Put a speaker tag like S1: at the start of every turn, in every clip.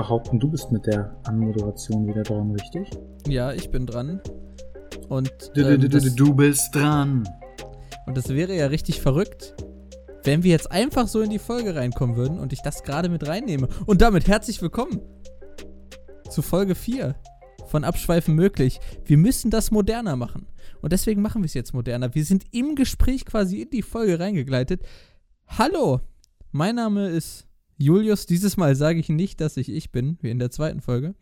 S1: behaupten, du bist mit der Anmoderation wieder dran, richtig?
S2: Ja, ich bin dran. Und
S1: Du, du,
S2: ähm, das,
S1: du bist dran.
S2: und das wäre ja richtig verrückt, wenn wir jetzt einfach so in die Folge reinkommen würden und ich das gerade mit reinnehme. Und damit herzlich willkommen zu Folge 4 von Abschweifen möglich. Wir müssen das moderner machen. Und deswegen machen wir es jetzt moderner. Wir sind im Gespräch quasi in die Folge reingegleitet. Hallo, mein Name ist Julius. Dieses Mal sage ich nicht, dass ich ich bin, wie in der zweiten Folge.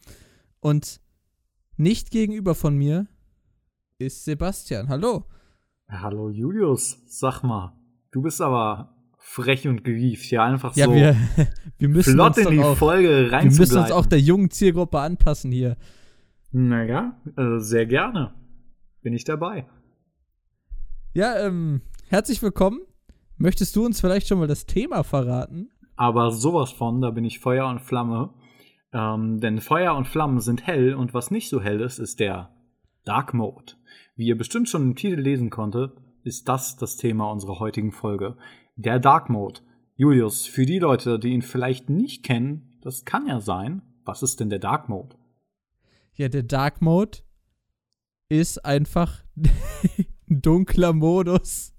S2: Und nicht gegenüber von mir ist Sebastian. Hallo.
S1: Hallo Julius, sag mal, du bist aber frech und gewieft, ja einfach
S2: Ja,
S1: so
S2: wir, wir müssen
S1: flott
S2: uns
S1: in die
S2: auch,
S1: Folge
S2: wir müssen uns auch der jungen Zielgruppe anpassen hier.
S1: Naja, äh, sehr gerne. Bin ich dabei.
S2: Ja, ähm, herzlich willkommen. Möchtest du uns vielleicht schon mal das Thema verraten?
S1: Aber sowas von, da bin ich Feuer und Flamme. Ähm, denn Feuer und Flammen sind hell und was nicht so hell ist, ist der Dark Mode. Wie ihr bestimmt schon im Titel lesen konntet, ist das das Thema unserer heutigen Folge. Der Dark Mode. Julius, für die Leute, die ihn vielleicht nicht kennen, das kann ja sein. Was ist denn der Dark Mode?
S2: Ja, der Dark Mode ist einfach ein dunkler Modus.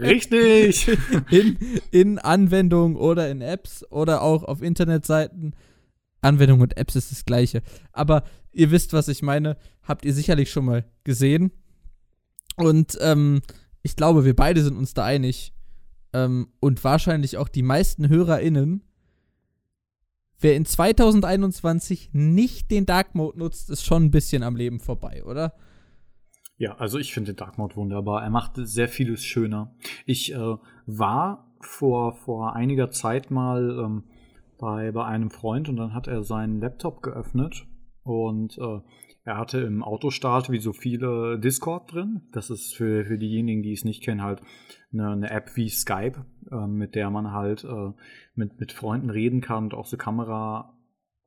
S1: Richtig!
S2: in, in Anwendungen oder in Apps oder auch auf Internetseiten. Anwendung und Apps ist das gleiche. Aber ihr wisst, was ich meine. Habt ihr sicherlich schon mal gesehen. Und ähm, ich glaube, wir beide sind uns da einig. Ähm, und wahrscheinlich auch die meisten HörerInnen. Wer in 2021 nicht den Dark Mode nutzt, ist schon ein bisschen am Leben vorbei, oder?
S1: Ja, also ich finde Dark Mode wunderbar. Er macht sehr vieles schöner. Ich äh, war vor, vor einiger Zeit mal ähm, bei, bei einem Freund und dann hat er seinen Laptop geöffnet und äh, er hatte im Autostart wie so viele Discord drin. Das ist für, für diejenigen, die es nicht kennen, halt eine, eine App wie Skype, äh, mit der man halt äh, mit, mit Freunden reden kann und auch so Kamera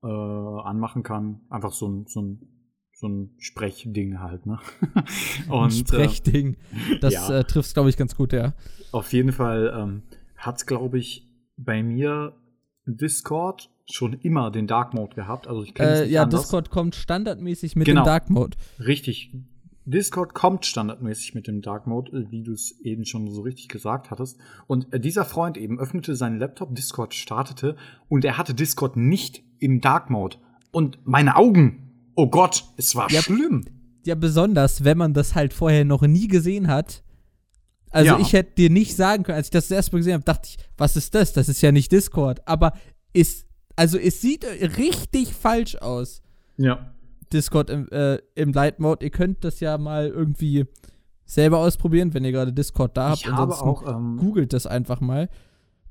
S1: äh, anmachen kann. Einfach so so ein so ein Sprechding halt, ne?
S2: ein
S1: Und,
S2: Sprechding. Das
S1: ja.
S2: äh, trifft glaube ich, ganz gut, ja.
S1: Auf jeden Fall ähm, hat glaube ich, bei mir Discord schon immer den Dark Mode gehabt. Also ich kenne es
S2: Äh, ja,
S1: anders.
S2: Discord kommt standardmäßig mit
S1: Genau.
S2: dem Dark Mode.
S1: Richtig. Discord kommt standardmäßig mit dem Dark Mode, äh, wie du es eben schon so richtig gesagt hattest. Und äh, dieser Freund eben öffnete seinen Laptop, Discord startete und er hatte Discord nicht im Dark Mode. Und meine Augen, oh Gott, es war
S2: Ja.
S1: schlimm.
S2: Ja, besonders, wenn man das halt vorher noch nie gesehen hat. Also
S1: Ja.
S2: ich hätte dir nicht sagen können, als ich das das erste Mal gesehen habe, dachte ich, was ist das? Das ist ja nicht Discord. Aber ist, also es sieht richtig falsch aus,
S1: Ja.
S2: Discord im, äh, im Light Mode. Ihr könnt das ja mal irgendwie selber ausprobieren, wenn ihr gerade Discord da habt.
S1: Ich habe
S2: Ansonsten
S1: auch, ähm,
S2: googelt das einfach mal.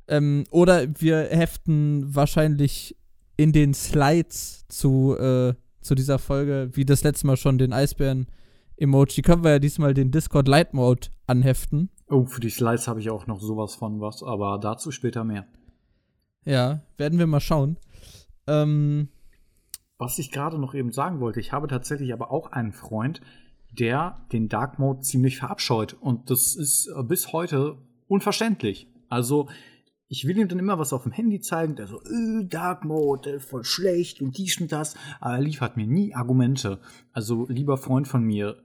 S2: Ähm, oder wir heften wahrscheinlich in den Slides zu, äh, zu dieser Folge, wie das letzte Mal schon, den Eisbären-Emoji. Können wir ja diesmal den Discord Light Mode anheften.
S1: oh, für die Slides habe ich auch noch sowas von was, aber dazu später mehr.
S2: Ja, werden wir mal schauen. Ähm,
S1: Was ich gerade noch eben sagen wollte, ich habe tatsächlich aber auch einen Freund, der den Dark Mode ziemlich verabscheut. Und das ist äh, bis heute unverständlich. Also, ich will ihm dann immer was auf dem Handy zeigen, der so, äh, Dark Mode, voll schlecht und dies und das, aber er liefert mir nie Argumente. Also, lieber Freund von mir,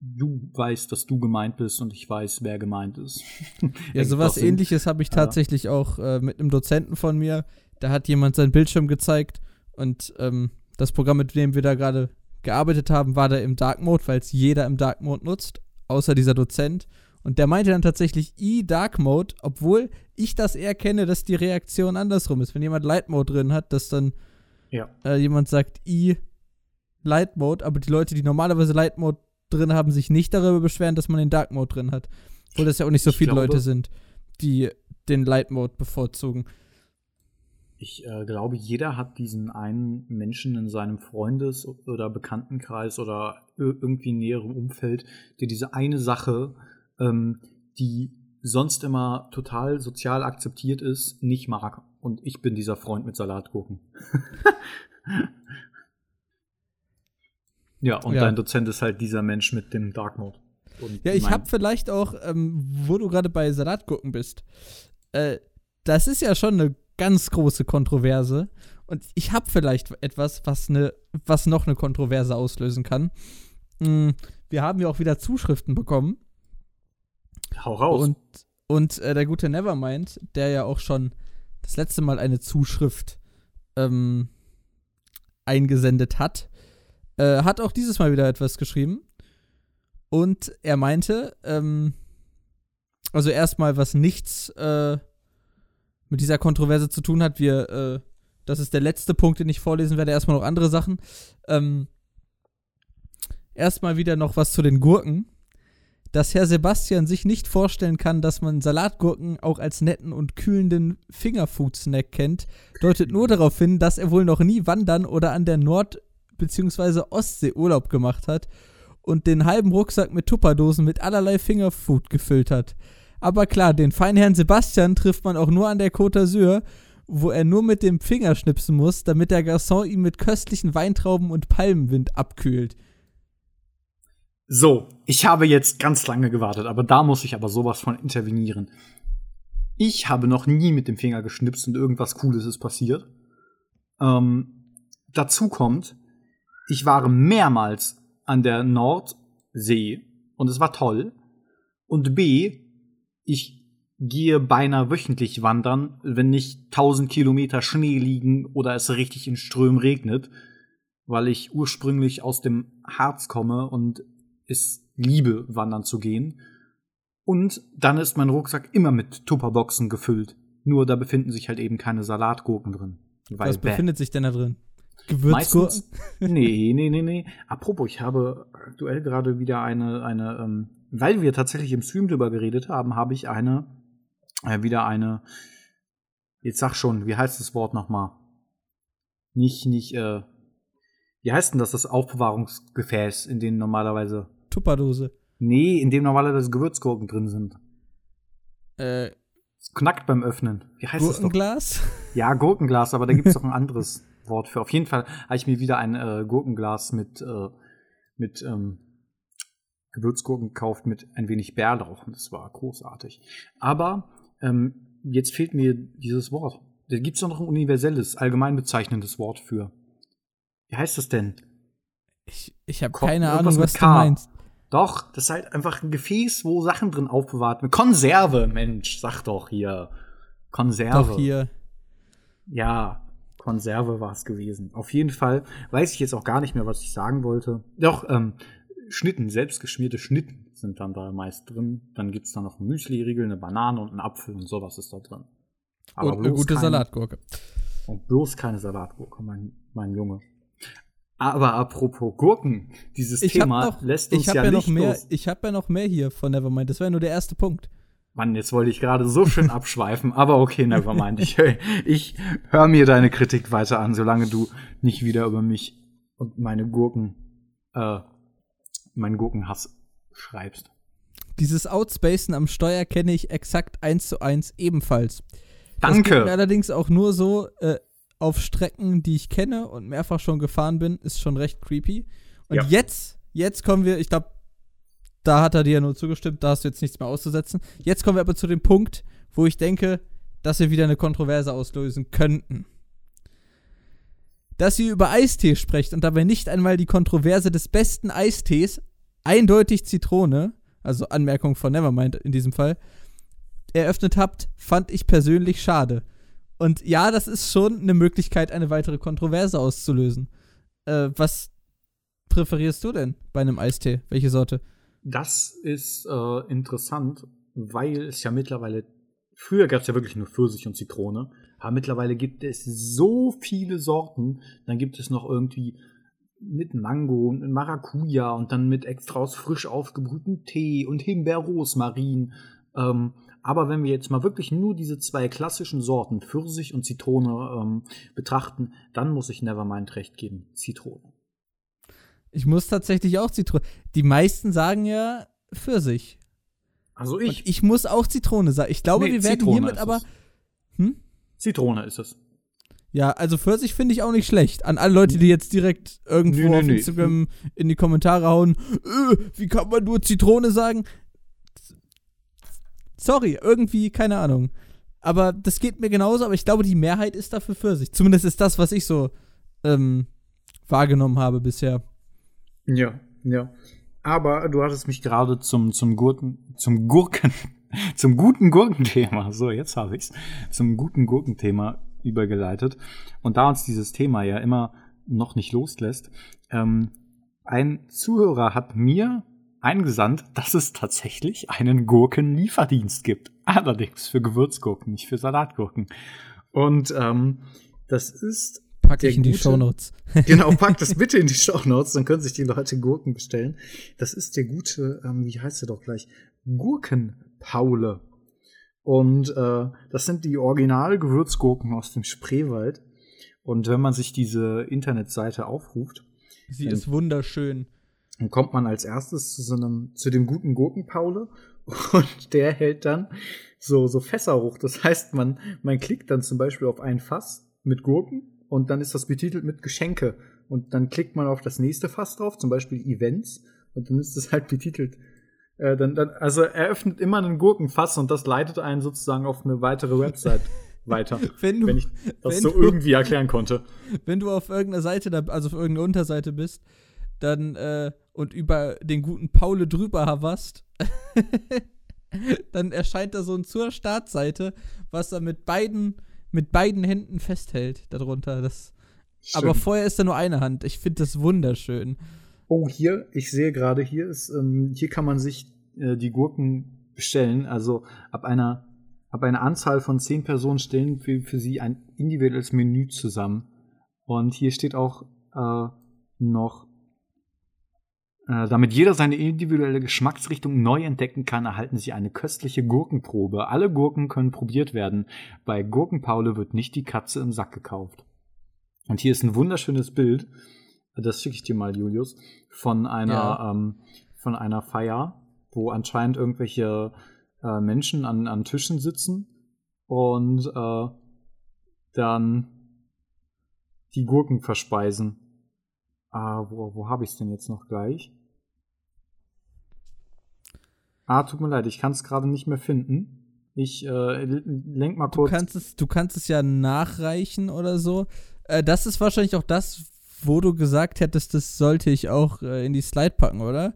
S1: du weißt, dass du gemeint bist und ich weiß, wer gemeint ist.
S2: ja, sowas ähnliches habe ich
S1: Ja.
S2: tatsächlich auch äh, mit einem Dozenten von mir. Da hat jemand seinen Bildschirm gezeigt und ähm, das Programm, mit dem wir da gerade gearbeitet haben, war da im Dark Mode, weil es jeder im Dark Mode nutzt, außer dieser Dozent. Und der meinte dann tatsächlich i-Dark Mode, obwohl ich das eher kenne, dass die Reaktion andersrum ist. Wenn jemand Light Mode drin hat, dass dann
S1: Ja.
S2: äh, jemand sagt i-Light Mode, aber die Leute, die normalerweise Light Mode drin haben, sich nicht darüber beschweren, dass man den Dark Mode drin hat. Obwohl das ja auch nicht so
S1: Ich
S2: viele
S1: glaube-
S2: Leute sind, die den Light Mode bevorzugen.
S1: Ich äh, glaube, jeder hat diesen einen Menschen in seinem Freundes- oder Bekanntenkreis oder ir- irgendwie näherem Umfeld, der diese eine Sache, ähm, die sonst immer total sozial akzeptiert ist, nicht mag. Und ich bin dieser Freund mit Salatgurken. ja, und
S2: Ja.
S1: dein Dozent ist halt dieser Mensch mit dem Dark Mode. Und
S2: Ja, ich habe vielleicht auch, ähm, wo du gerade bei Salatgurken bist, äh, das ist ja schon eine ganz große Kontroverse. Und ich habe vielleicht etwas, was, ne, was noch eine Kontroverse auslösen kann. Mm, wir haben ja auch wieder Zuschriften bekommen.
S1: Hau raus.
S2: Und, und äh, der gute Nevermind, der ja auch schon das letzte Mal eine Zuschrift ähm, eingesendet hat, äh, hat auch dieses Mal wieder etwas geschrieben. Und er meinte, ähm, also erstmal, was nichts äh, mit dieser Kontroverse zu tun hat. Wir, äh, das ist der letzte Punkt, den ich vorlesen werde. Erstmal noch andere Sachen. Ähm, erstmal wieder noch was zu den Gurken. Dass Herr Sebastian sich nicht vorstellen kann, dass man Salatgurken auch als netten und kühlenden Fingerfood-Snack kennt, deutet nur darauf hin, dass er wohl noch nie wandern oder an der Nord- bzw. Ostsee Urlaub gemacht hat und den halben Rucksack mit Tupperdosen mit allerlei Fingerfood gefüllt hat. Aber klar, den Feinherrn Sebastian trifft man auch nur an der Côte d'Azur, wo er nur mit dem Finger schnipsen muss, damit der Garçon ihn mit köstlichen Weintrauben und Palmenwind abkühlt.
S1: So, ich habe jetzt ganz lange gewartet, aber da muss ich aber sowas von intervenieren. Ich habe noch nie mit dem Finger geschnipst und irgendwas Cooles ist passiert. Ähm, dazu kommt, ich war mehrmals an der Nordsee und es war toll. Und B, ich gehe beinahe wöchentlich wandern, wenn nicht 1000 Kilometer Schnee liegen oder es richtig in Strömen regnet, weil ich ursprünglich aus dem Harz komme und es liebe, wandern zu gehen. Und dann ist mein Rucksack immer mit Tupperboxen gefüllt. Nur da befinden sich halt eben keine Salatgurken drin.
S2: Was befindet sich denn da drin?
S1: Gewürzgurken? nee, nee, nee, nee. Apropos, ich habe aktuell gerade wieder eine, eine, ähm, weil wir tatsächlich im Stream drüber geredet haben, habe ich eine, äh, wieder eine, jetzt sag schon, wie heißt das Wort nochmal? Nicht, nicht, äh, wie heißt denn das, das Aufbewahrungsgefäß, in dem normalerweise
S2: Tupperdose.
S1: Nee, in dem normalerweise Gewürzgurken drin sind.
S2: Äh.
S1: Es knackt beim Öffnen. Wie heißt
S2: Gurkenglas?
S1: das doch? Ja, Gurkenglas, aber da gibt es doch ein anderes Wort für. Auf jeden Fall habe ich mir wieder ein äh, Gurkenglas mit, äh, mit ähm, Gewürzgurken gekauft mit ein wenig Bärlauch. Und das war großartig. Aber ähm, jetzt fehlt mir dieses Wort. Da gibt es doch noch ein universelles, allgemein bezeichnendes Wort für. Wie heißt das denn?
S2: Ich, ich habe keine Ahnung, was du meinst.
S1: Doch, das ist halt einfach ein Gefäß, wo Sachen drin aufbewahrt werden. Konserve, Mensch, sag doch hier. Konserve.
S2: Doch hier.
S1: Ja, Konserve war es gewesen. Auf jeden Fall weiß ich jetzt auch gar nicht mehr, was ich sagen wollte. Doch, ähm, Schnitten, selbstgeschmierte Schnitten sind dann da meist drin. Dann gibt es da noch Müsli-Riegel, eine Banane und einen Apfel und sowas ist da drin.
S2: Aber und eine gute keine, Salatgurke.
S1: Und bloß keine Salatgurke, mein, mein Junge. Aber apropos Gurken, dieses ich Thema noch, lässt uns ja,
S2: ja
S1: nicht
S2: mehr,
S1: los.
S2: Ich habe ja noch mehr hier von Nevermind. Das war ja nur der erste Punkt.
S1: Mann, jetzt wollte ich gerade so schön abschweifen, aber okay, nevermind. Ich, ich höre mir deine Kritik weiter an, solange du nicht wieder über mich und meine Gurken, äh, meinen Gurkenhass schreibst.
S2: Dieses Outspacen am Steuer kenne ich exakt eins zu eins ebenfalls.
S1: Danke. Das
S2: allerdings auch nur so, äh, auf Strecken, die ich kenne und mehrfach schon gefahren bin, ist schon recht creepy. Und ja. jetzt, jetzt kommen wir, ich glaube, da hat er dir ja nur zugestimmt, da hast du jetzt nichts mehr auszusetzen. Jetzt kommen wir aber zu dem Punkt, wo ich denke, dass wir wieder eine Kontroverse auslösen könnten. Dass ihr über Eistee sprecht und dabei nicht einmal die Kontroverse des besten Eistees, eindeutig Zitrone, also Anmerkung von Nevermind in diesem Fall, eröffnet habt, fand ich persönlich schade. Und ja, das ist schon eine Möglichkeit, eine weitere Kontroverse auszulösen. Äh, was präferierst du denn bei einem Eistee? Welche Sorte?
S1: Das ist äh, interessant, weil es ja mittlerweile, früher gab es ja wirklich nur Pfirsich und Zitrone, aber mittlerweile gibt es so viele Sorten. Dann gibt es noch irgendwie mit Mango und Maracuja und dann mit extra aus frisch aufgebrühten Tee und Himbeer-Rosmarin. Ähm, aber wenn wir jetzt mal wirklich nur diese zwei klassischen Sorten, Pfirsich und Zitrone, ähm, betrachten, dann muss ich Nevermind recht geben. Zitrone.
S2: Ich muss tatsächlich auch Zitrone. Die meisten sagen ja Pfirsich.
S1: Also ich.
S2: Und ich muss auch Zitrone sagen. Ich glaube, nee, wir werden Zitrone hiermit aber.
S1: Hm? Zitrone ist es.
S2: Ja, also Pfirsich finde ich auch nicht schlecht. An alle Leute, die jetzt direkt irgendwo nee, nee, auf Instagram in die Kommentare hauen, äh, wie kann man nur Zitrone sagen? Sorry, irgendwie, keine Ahnung. Aber das geht mir genauso, aber ich glaube, die Mehrheit ist dafür für sich. Zumindest ist das, was ich so ähm, wahrgenommen habe bisher.
S1: Ja, ja. Aber du hattest mich gerade zum, zum Gurken, zum Gurken, zum guten Gurkenthema, so jetzt habe ich's, zum guten Gurkenthema übergeleitet. Und da uns dieses Thema ja immer noch nicht loslässt, ähm, ein Zuhörer hat mir eingesandt, dass es tatsächlich einen Gurkenlieferdienst gibt. Allerdings für Gewürzgurken, nicht für Salatgurken. Und ähm, das ist
S2: Pack ich in die Shownotes.
S1: genau, pack das bitte in die Shownotes, dann können sich die Leute Gurken bestellen. Das ist der gute, ähm, wie heißt er doch gleich? Gurkenpaule. Und äh, das sind die Original-Gewürzgurken aus dem Spreewald. Und wenn man sich diese Internetseite aufruft,
S2: sie ist wunderschön.
S1: Dann kommt man als erstes zu so einem, zu dem guten Gurkenpaule und der hält dann so, so Fässer hoch. Das heißt, man, man klickt dann zum Beispiel auf ein Fass mit Gurken und dann ist das betitelt mit Geschenke. Und dann klickt man auf das nächste Fass drauf, zum Beispiel Events, und dann ist das halt betitelt. Äh, dann, dann, also er öffnet immer einen Gurkenfass und das leitet einen sozusagen auf eine weitere Website weiter.
S2: wenn, du,
S1: wenn ich das wenn so du, irgendwie erklären konnte.
S2: Wenn du auf irgendeiner Seite, also auf irgendeiner Unterseite bist, dann äh, und über den guten Paule drüber haverst, dann erscheint da so ein zur Startseite, was er mit beiden mit beiden Händen festhält darunter. Das, aber vorher ist da nur eine Hand. Ich finde das wunderschön.
S1: Oh, hier, ich sehe gerade, hier ist, ähm, hier kann man sich äh, die Gurken bestellen. Also ab einer, ab einer Anzahl von zehn Personen stellen für, für sie ein individuelles Menü zusammen. Und hier steht auch äh, noch damit jeder seine individuelle Geschmacksrichtung neu entdecken kann, erhalten Sie eine köstliche Gurkenprobe. Alle Gurken können probiert werden. Bei Gurkenpaule wird nicht die Katze im Sack gekauft. Und hier ist ein wunderschönes Bild, das schicke ich dir mal, Julius, von einer, ja. ähm, von einer Feier, wo anscheinend irgendwelche äh, Menschen an, an Tischen sitzen und äh, dann die Gurken verspeisen. Ah, wo, wo habe ich es denn jetzt noch gleich? Ah, tut mir leid, ich kann es gerade nicht mehr finden. Ich äh, lenk mal kurz.
S2: Du kannst, es, du kannst es ja nachreichen oder so. Äh, das ist wahrscheinlich auch das, wo du gesagt hättest, das sollte ich auch äh, in die Slide packen, oder?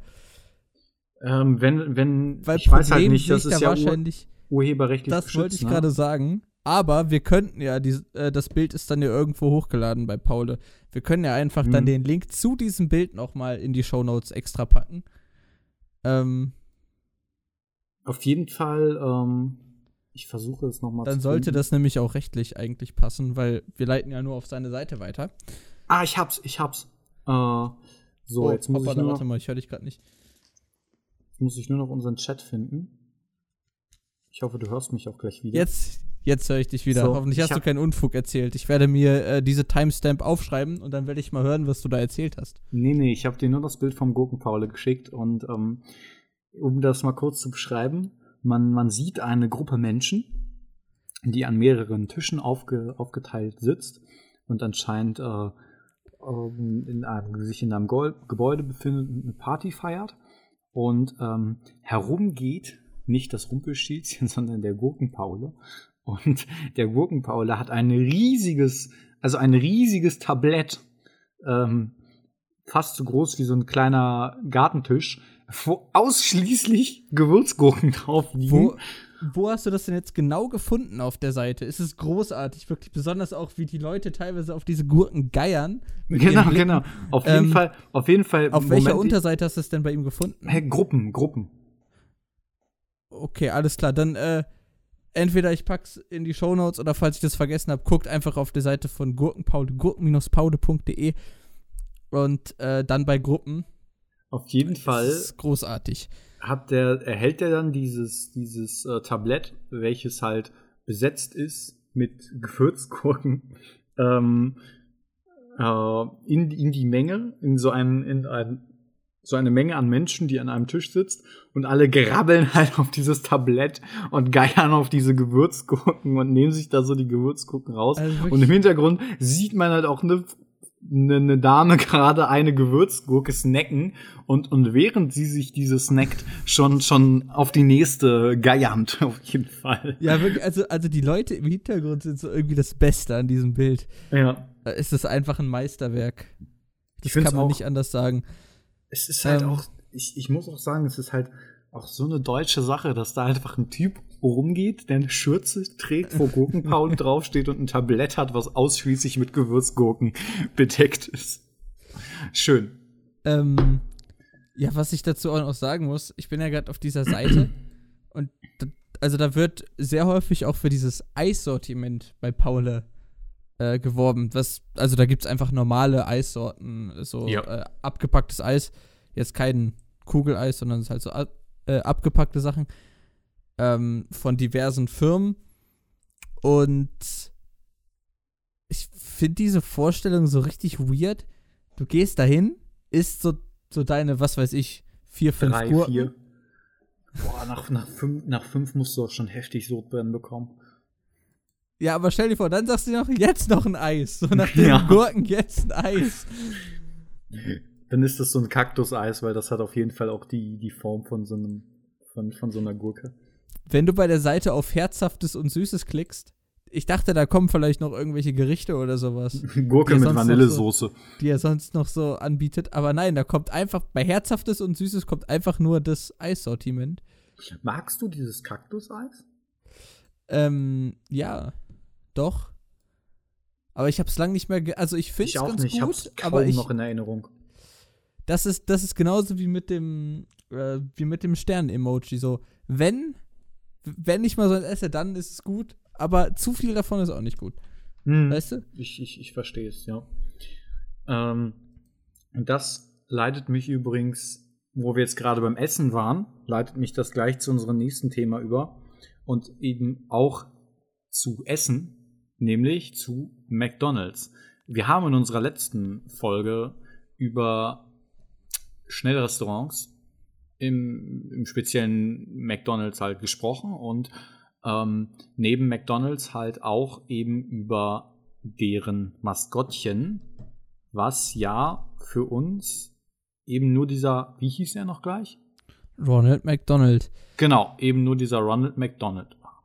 S1: Ähm, wenn, wenn,
S2: Weil ich Problem weiß halt
S1: nicht, das ist
S2: ja wahrscheinlich,
S1: ur urheberrechtlich
S2: Das wollte ich ne? gerade sagen. Aber wir könnten ja, die, äh, das Bild ist dann ja irgendwo hochgeladen bei Paul. Wir können ja einfach hm. dann mhm. den Link zu diesem Bild nochmal in die Show Notes extra packen. Ähm,
S1: Auf jeden Fall, ähm, ich versuche es nochmal
S2: zu Dann sollte das nämlich auch rechtlich eigentlich passen, weil wir leiten ja nur auf seine Seite weiter.
S1: Ah, ich hab's, ich hab's. Äh, so, oh, jetzt muss Papa, ich nur
S2: warte mal, ich höre dich gerade nicht.
S1: Jetzt muss ich nur noch unseren Chat finden. Ich hoffe, du hörst mich auch gleich wieder.
S2: Jetzt, Jetzt höre ich dich wieder. So, Hoffentlich hast du keinen Unfug erzählt. Ich werde mir äh, diese Timestamp aufschreiben und dann werde ich mal hören, was du da erzählt hast.
S1: Nee, nee, ich habe dir nur das Bild vom Gurkenpaule geschickt und ähm, um das mal kurz zu beschreiben, man, man sieht eine Gruppe Menschen, die an mehreren Tischen aufge, aufgeteilt sitzt und anscheinend äh, ähm, in einem, sich in einem Gebäude befindet und eine Party feiert und ähm, herumgeht nicht das Rumpelstilzchen, sondern der Gurkenpaule und der Gurkenpaula hat ein riesiges, also ein riesiges Tablett, ähm, fast so groß wie so ein kleiner Gartentisch, wo ausschließlich Gewürzgurken drauf liegen.
S2: Wo, wo hast du das denn jetzt genau gefunden auf der Seite? Es ist großartig, wirklich besonders auch, wie die Leute teilweise auf diese Gurken geiern.
S1: Genau, genau. Auf jeden ähm, Fall, auf jeden Fall.
S2: Auf Moment, welcher Unterseite hast du es denn bei ihm gefunden?
S1: Hey, Gruppen, Gruppen.
S2: Okay, alles klar. Dann äh, entweder ich pack's in die Shownotes oder falls ich das vergessen habe, guckt einfach auf der Seite von Gurkenpaul, gurken-paude.de und äh, dann bei Gruppen.
S1: Auf jeden das Fall.
S2: Ist großartig.
S1: Hat der, erhält er dann dieses, dieses äh, Tablett, welches halt besetzt ist mit Gewürzgurken, ähm, äh, in, in die Menge, in so einen, in einen so eine Menge an Menschen, die an einem Tisch sitzt und alle grabbeln halt auf dieses Tablett und geiern auf diese Gewürzgurken und nehmen sich da so die Gewürzgurken raus. Also und im Hintergrund sieht man halt auch eine eine, eine Dame gerade eine Gewürzgurke snacken und, und während sie sich diese snackt, schon, schon auf die nächste geiert, auf jeden Fall.
S2: Ja, wirklich, also, also die Leute im Hintergrund sind so irgendwie das Beste an diesem Bild.
S1: Ja.
S2: Es ist einfach ein Meisterwerk. Das kann man
S1: auch-
S2: nicht anders sagen.
S1: Es ist halt
S2: Ähm.
S1: auch, ich, ich muss auch sagen, es ist halt auch so eine deutsche Sache, dass da einfach ein Typ rumgeht, der eine Schürze trägt, wo Gurkenpaul draufsteht und ein Tablett hat, was ausschließlich mit Gewürzgurken bedeckt ist. Schön.
S2: Ähm, ja, was ich dazu auch noch sagen muss, ich bin ja gerade auf dieser Seite und da, also da wird sehr häufig auch für dieses Eissortiment bei Paule äh, geworben. Was, also da gibt es einfach normale Eissorten, so
S1: Ja.
S2: äh, abgepacktes Eis. Jetzt kein Kugeleis, sondern es ist halt so ab, äh, abgepackte Sachen ähm, von diversen Firmen. Und ich finde diese Vorstellung so richtig weird. Du gehst dahin, isst so, so deine, was weiß ich, vier, fünf
S1: Drei,
S2: Gurken.
S1: vier. Boah, nach, nach, fünf, nach fünf musst du auch schon heftig Sodbrennen bekommen.
S2: Ja, aber stell dir vor, dann sagst du noch, jetzt noch ein Eis. So nach den
S1: Ja.
S2: Gurken, jetzt ein Eis.
S1: Dann ist das so ein Kaktuseis, weil das hat auf jeden Fall auch die, die Form von so einem, von, von so einer Gurke.
S2: Wenn du bei der Seite auf Herzhaftes und Süßes klickst, ich dachte, da kommen vielleicht noch irgendwelche Gerichte oder sowas,
S1: Gurke mit Vanillesoße.
S2: die er sonst noch so anbietet. Aber nein, da kommt einfach, bei Herzhaftes und Süßes kommt einfach nur das Eissortiment.
S1: Magst du dieses Kaktuseis?
S2: Ähm, ja, doch. Aber ich hab's lang nicht mehr, also ich finde
S1: Ich
S2: es ganz
S1: nicht, ich
S2: gut,
S1: hab's kaum
S2: aber ich,
S1: noch in Erinnerung.
S2: das ist, das ist genauso wie mit dem, äh, wie mit dem Stern-Emoji. So, wenn, wenn ich mal so ein esse, dann ist es gut, aber zu viel davon ist auch nicht gut.
S1: Hm.
S2: Weißt du?
S1: Ich, ich, ich verstehe es, ja. Ähm, und das leitet mich übrigens, wo wir jetzt gerade beim Essen waren, leitet mich das gleich zu unserem nächsten Thema über. Und eben auch zu Essen, nämlich zu McDonalds. Wir haben in unserer letzten Folge über Schnellrestaurants im, im speziellen McDonalds halt gesprochen und ähm, neben McDonalds halt auch eben über deren Maskottchen, was ja für uns eben nur dieser, wie hieß er noch gleich?
S2: Ronald McDonald.
S1: Genau, eben nur dieser Ronald McDonald war.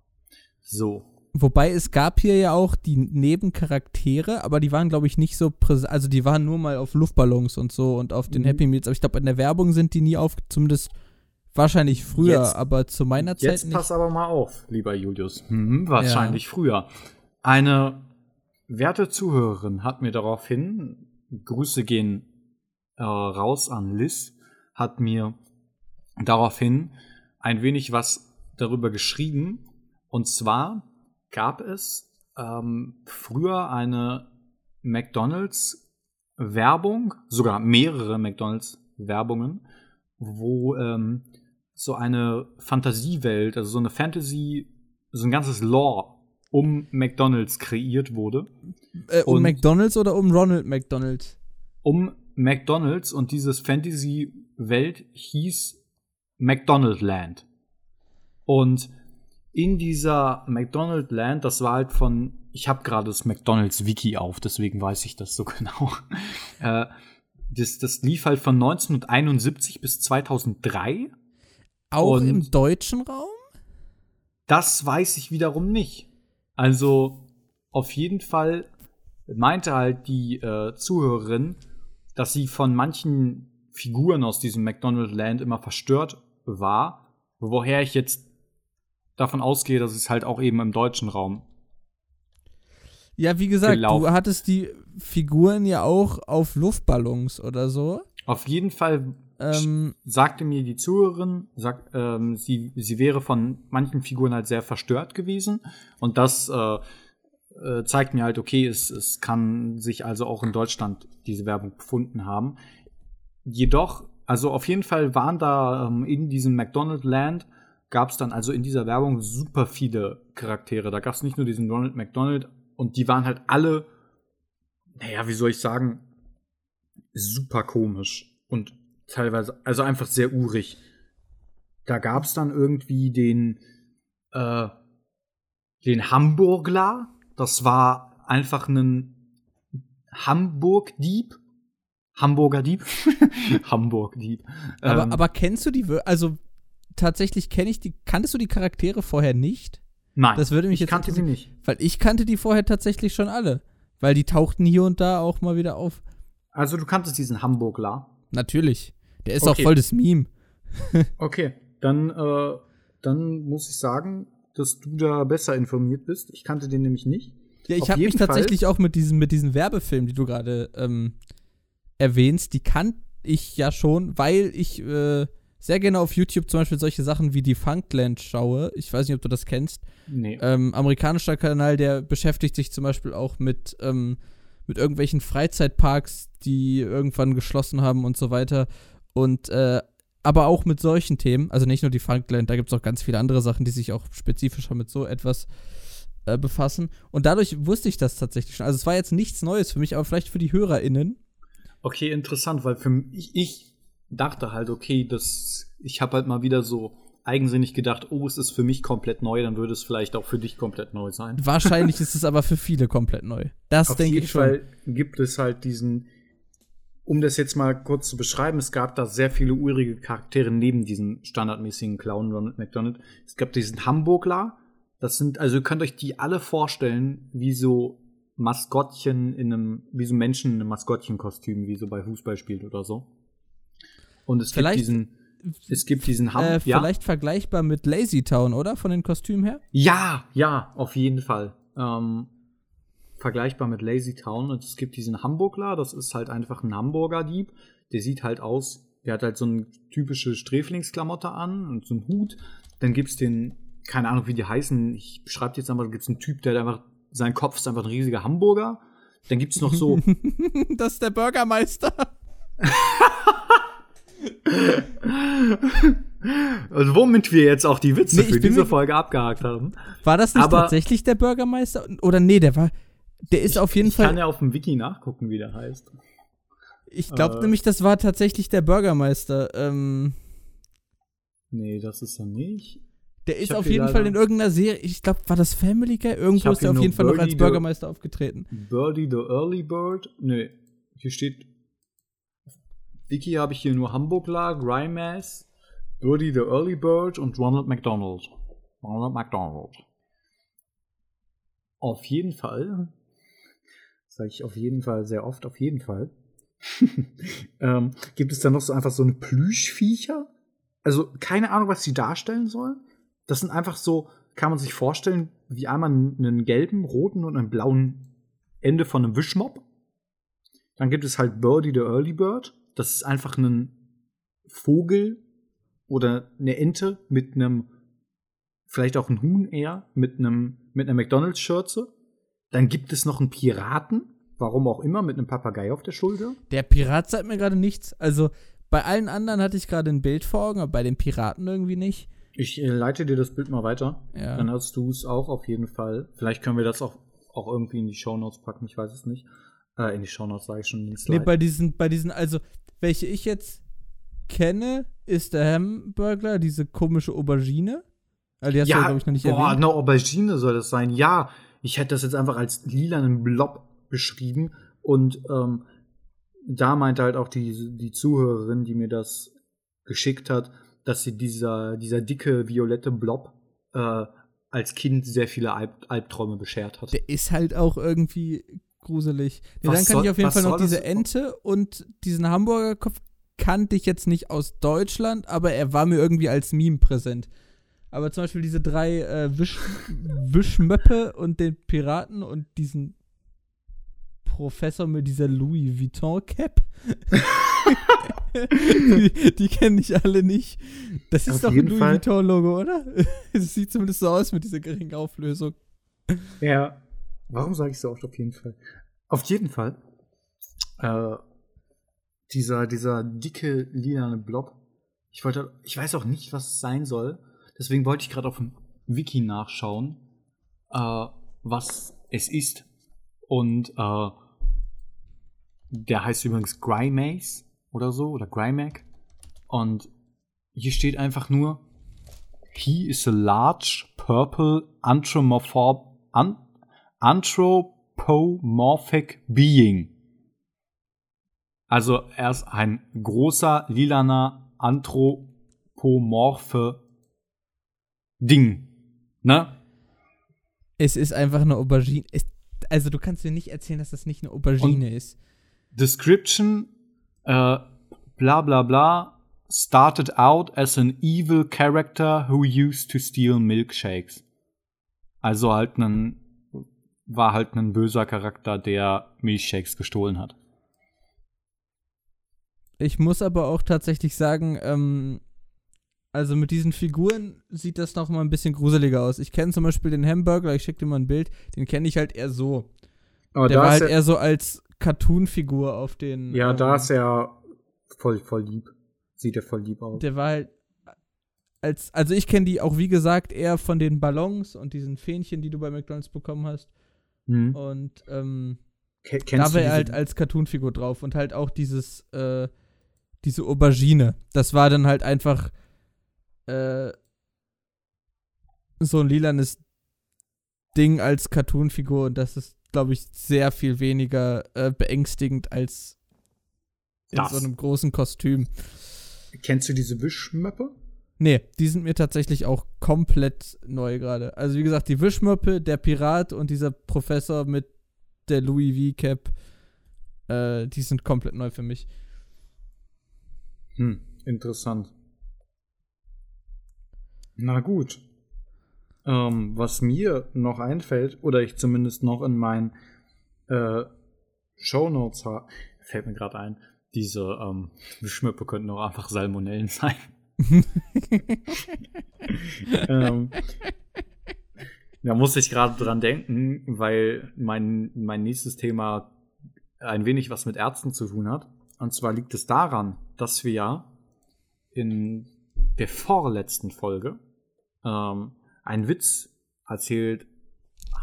S1: So.
S2: Wobei es gab hier ja auch die Nebencharaktere, aber die waren, glaube ich, nicht so präsent. Also die waren nur mal auf Luftballons und so und auf den
S1: Mhm.
S2: Happy Meals. Aber ich glaube, in der Werbung sind die nie auf, zumindest wahrscheinlich früher,
S1: Jetzt-
S2: aber zu meiner Zeit
S1: Jetzt
S2: nicht.
S1: pass aber mal auf, lieber Julius. Mhm, wahrscheinlich früher. Eine werte Zuhörerin hat mir daraufhin, Grüße gehen äh, raus an Liz, hat mir daraufhin ein wenig was darüber geschrieben. Und zwar gab es ähm, früher eine McDonalds-Werbung, sogar mehrere McDonalds-Werbungen, wo ähm, so eine Fantasiewelt, also so eine Fantasy, so ein ganzes Lore um McDonalds kreiert wurde.
S2: äh, um
S1: und-
S2: McDonalds oder um Ronald McDonald?
S1: Um McDonalds und dieses Fantasy-Welt hieß McDonaldland. Und in dieser McDonaldland, das war halt von, ich habe gerade das McDonalds Wiki auf, deswegen weiß ich das so genau. äh, das, das lief halt von 1971 bis 2003.
S2: Auch
S1: Und-
S2: im deutschen Raum?
S1: Das weiß ich wiederum nicht. Also auf jeden Fall meinte halt die äh, Zuhörerin, dass sie von manchen Figuren aus diesem McDonald Land immer verstört war, woher ich jetzt davon ausgehe, dass es halt auch eben im deutschen Raum.
S2: Ja, wie gesagt,
S1: Gelaufen.
S2: du hattest die Figuren ja auch auf Luftballons oder so.
S1: Auf jeden Fall
S2: Ähm,
S1: sagte mir die Zuhörerin, sagt, ähm, sie, sie wäre von manchen Figuren halt sehr verstört gewesen. Und das äh, äh, zeigt mir halt, okay, es, es kann sich also auch in Deutschland diese Werbung befunden haben. Jedoch, also auf jeden Fall waren da ähm, in diesem McDonald Land gab es dann also in dieser Werbung super viele Charaktere. Da gab es nicht nur diesen Ronald McDonald und die waren halt alle, naja, wie soll ich sagen, super komisch und teilweise, also einfach sehr urig. Da gab es dann irgendwie den, äh, den Hamburgler. Das war einfach ein, Hamburg-Dieb. Hamburger Dieb. Hamburg-Dieb.
S2: Aber,
S1: Ähm,
S2: aber kennst du die, also tatsächlich kenne ich die, kanntest du die Charaktere vorher nicht?
S1: nein,
S2: das würde mich
S1: ich
S2: jetzt
S1: kannte sie nicht.
S2: Weil ich kannte die vorher tatsächlich schon alle. Weil die tauchten hier und da auch mal wieder auf.
S1: Also du kanntest diesen Hamburgler.
S2: Natürlich. Der ist
S1: Okay.
S2: auch voll das Meme.
S1: Okay, dann, äh, dann muss ich sagen, dass du da besser informiert bist. Ich kannte den nämlich nicht.
S2: Ja, ich habe mich
S1: Fall.
S2: tatsächlich auch mit diesen, mit diesen Werbefilmen, die du gerade ähm, erwähnst, die kannte ich ja schon, weil ich äh, sehr gerne auf YouTube zum Beispiel solche Sachen wie die Funkland schaue. Ich weiß nicht, ob du das kennst.
S1: Nee.
S2: Ähm, amerikanischer Kanal, der beschäftigt sich zum Beispiel auch mit, ähm, mit irgendwelchen Freizeitparks, die irgendwann geschlossen haben und so weiter. Und äh, aber auch mit solchen Themen, also nicht nur die Funkland, da gibt es auch ganz viele andere Sachen, die sich auch spezifischer mit so etwas äh, befassen. Und dadurch wusste ich das tatsächlich schon. Also es war jetzt nichts Neues für mich, aber vielleicht für die HörerInnen.
S1: Okay, interessant, weil für mich, ich dachte halt, okay, das, ich habe halt mal wieder so eigensinnig gedacht, oh, es ist für mich komplett neu, dann würde es vielleicht auch für dich komplett neu sein.
S2: Wahrscheinlich ist es aber für viele komplett neu. Das
S1: Auf
S2: denke
S1: jeden
S2: ich schon.
S1: Fall gibt es halt diesen, um das jetzt mal kurz zu beschreiben, es gab da sehr viele urige Charaktere neben diesem standardmäßigen Clown Ronald McDonald. Es gab diesen Hamburgler, das sind, also ihr könnt euch die alle vorstellen, wie so Maskottchen in einem, wie so Menschen in einem Maskottchenkostüm, wie so bei Fußball spielt oder so. Und es
S2: Vielleicht-
S1: gibt diesen, es gibt diesen Ham
S2: Äh,
S1: ja?
S2: Vielleicht vergleichbar mit Lazy Town, oder? Von den Kostümen her?
S1: Ja, ja, auf jeden Fall. Ähm, vergleichbar mit Lazy Town. Und es gibt diesen Hamburgler, das ist halt einfach ein Hamburger Dieb. Der sieht halt aus, der hat halt so eine typische Sträflingsklamotte an und so einen Hut. Dann gibt's den, keine Ahnung, wie die heißen, ich beschreibe jetzt einfach, gibt's einen Typ, der einfach, sein Kopf ist einfach ein riesiger Hamburger. Dann gibt's noch so,
S2: das ist der Bürgermeister.
S1: also womit wir jetzt auch die Witze
S2: Nee, ich
S1: für diese Folge abgehakt haben.
S2: War das nicht
S1: Aber-
S2: tatsächlich der Bürgermeister? Oder nee, der war. Der ist auf jeden
S1: ich
S2: Fall.
S1: kann ja auf dem Wiki nachgucken, wie der heißt.
S2: ich glaube
S1: äh,
S2: nämlich, das war tatsächlich der Bürgermeister. Ähm,
S1: Nee, das ist er nicht.
S2: der
S1: Ich
S2: ist auf jeden Fall in irgendeiner Serie. Ich glaube, war das Family Guy?
S1: Ich
S2: Irgendwo ist er auf jeden Fall noch als
S1: Birdie the-
S2: Bürgermeister aufgetreten.
S1: Birdie the Early Bird. Nee, hier steht. Wiki habe ich hier nur Hamburgler, Grimace, Birdie the Early Bird und Ronald McDonald. Ronald McDonald. Auf jeden Fall. Sage ich auf jeden Fall sehr oft, auf jeden Fall. ähm, gibt es da noch so einfach so eine Plüschviecher? Also keine Ahnung, was die darstellen sollen. Das sind einfach so, kann man sich vorstellen, wie einmal einen gelben, roten und einen blauen Ende von einem Wischmob. Dann gibt es halt Birdie the Early Bird. Das ist einfach ein Vogel oder eine Ente mit einem, vielleicht auch ein Huhn eher, mit einem, mit einer McDonalds-Schürze. Dann gibt es noch einen Piraten, warum auch immer, mit einem Papagei auf der Schulter.
S2: Der Pirat sagt mir gerade nichts. Also bei allen anderen hatte ich gerade ein Bild vor Augen, aber bei den Piraten irgendwie nicht.
S1: Ich äh, leite dir das Bild mal weiter.
S2: Ja.
S1: Dann hast du es auch auf jeden Fall. Vielleicht können wir das auch, auch irgendwie in die Shownotes packen, ich weiß es nicht. Äh, in die Shownotes sage ich schon, den
S2: Nee,
S1: Slide.
S2: bei diesen, bei diesen, also, welche ich jetzt kenne, ist der Hamburgler, diese komische Aubergine. Also die hast du,
S1: ja,
S2: glaube ich, noch nicht
S1: boah,
S2: erwähnt.
S1: eine Aubergine soll das sein. Ja, ich hätte das jetzt einfach als lilanen Blob beschrieben. Und ähm, da meinte halt auch die, die Zuhörerin, die mir das geschickt hat, dass sie dieser, dieser dicke, violette Blob äh, als Kind sehr viele Alb Albträume beschert hat.
S2: Der ist halt auch irgendwie gruselig. Nee, dann kann
S1: soll-
S2: ich auf jeden Fall noch diese Ente und diesen Hamburger Kopf kannte ich jetzt nicht aus Deutschland, aber er war mir irgendwie als Meme präsent. Aber zum Beispiel diese drei äh, Wisch Wischmöppe und den Piraten und diesen Professor mit dieser Louis Vuitton Cap. die die kenne ich alle nicht. Das ist
S1: Auf
S2: doch ein Louis
S1: Fall.
S2: Vuitton Logo, oder? Es sieht zumindest so aus mit dieser geringen Auflösung.
S1: Ja. Warum sage ich so oft auf jeden Fall? Auf jeden Fall. Äh, dieser, dieser dicke lilane Blob. Ich wollte, ich weiß auch nicht, was es sein soll. Deswegen wollte ich gerade auf dem Wiki nachschauen, äh, was es ist. Und äh, der heißt übrigens Grimace oder so, oder Grymac. Und hier steht einfach nur, He is a large purple anthropomorph an anthropomorphic being. Also er ist ein großer, lilaner, anthropomorphe Ding. Ne?
S2: Es ist einfach eine Aubergine. Es, also du kannst mir nicht erzählen, dass das nicht eine Aubergine
S1: Und-
S2: ist.
S1: Description, äh, bla bla bla, started out as an evil character who used to steal milkshakes. Also halt ein, war halt ein böser Charakter, der Milchshakes gestohlen hat.
S2: Ich muss aber auch tatsächlich sagen, ähm, also mit diesen Figuren sieht das noch mal ein bisschen gruseliger aus. Ich kenne zum Beispiel den Hamburger, ich schicke dir mal ein Bild, den kenne ich halt eher so.
S1: Aber
S2: Der war halt eher so als Cartoon-Figur auf den.
S1: ja,
S2: ähm,
S1: da ist er voll, voll lieb. Sieht er voll lieb aus.
S2: Der war halt. Als, also ich kenne die auch, wie gesagt, eher von den Ballons und diesen Fähnchen, die du bei McDonalds bekommen hast.
S1: Hm.
S2: Und ähm,
S1: Ke-
S2: da war er halt als Cartoon-Figur drauf und halt auch dieses, äh, diese Aubergine. Das war dann halt einfach äh, so ein lilanes Ding als Cartoon-Figur und das ist, glaube ich, sehr viel weniger äh, beängstigend als in
S1: Das.
S2: so einem großen Kostüm.
S1: kennst du diese Wischmöppe?
S2: Nee, die sind mir tatsächlich auch komplett neu gerade. Also wie gesagt, die Wischmöppe, der Pirat und dieser Professor mit der Louis V Cap, äh, die sind komplett neu für mich.
S1: Hm, interessant. Na gut. Ähm, was mir noch einfällt, oder ich zumindest noch in meinen äh, Shownotes habe, fällt mir gerade ein, diese ähm, Schmöppe könnten auch einfach Salmonellen sein. ähm, da muss ich gerade dran denken, weil mein, mein nächstes Thema ein wenig was mit Ärzten zu tun hat. Und zwar liegt es daran, dass wir ja in der vorletzten Folge ähm, einen Witz erzählt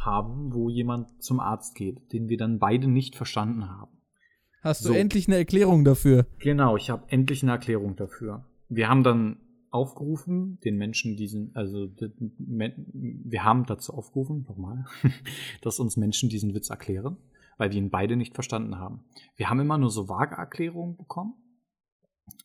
S1: haben, wo jemand zum Arzt geht, den wir dann beide nicht verstanden haben.
S2: Hast du
S1: So.
S2: endlich eine Erklärung dafür?
S1: Genau, ich habe endlich eine Erklärung dafür. Wir haben dann aufgerufen, den Menschen diesen, also wir haben dazu aufgerufen, nochmal, dass uns Menschen diesen Witz erklären, weil wir ihn beide nicht verstanden haben. Wir haben immer nur so vage Erklärungen bekommen,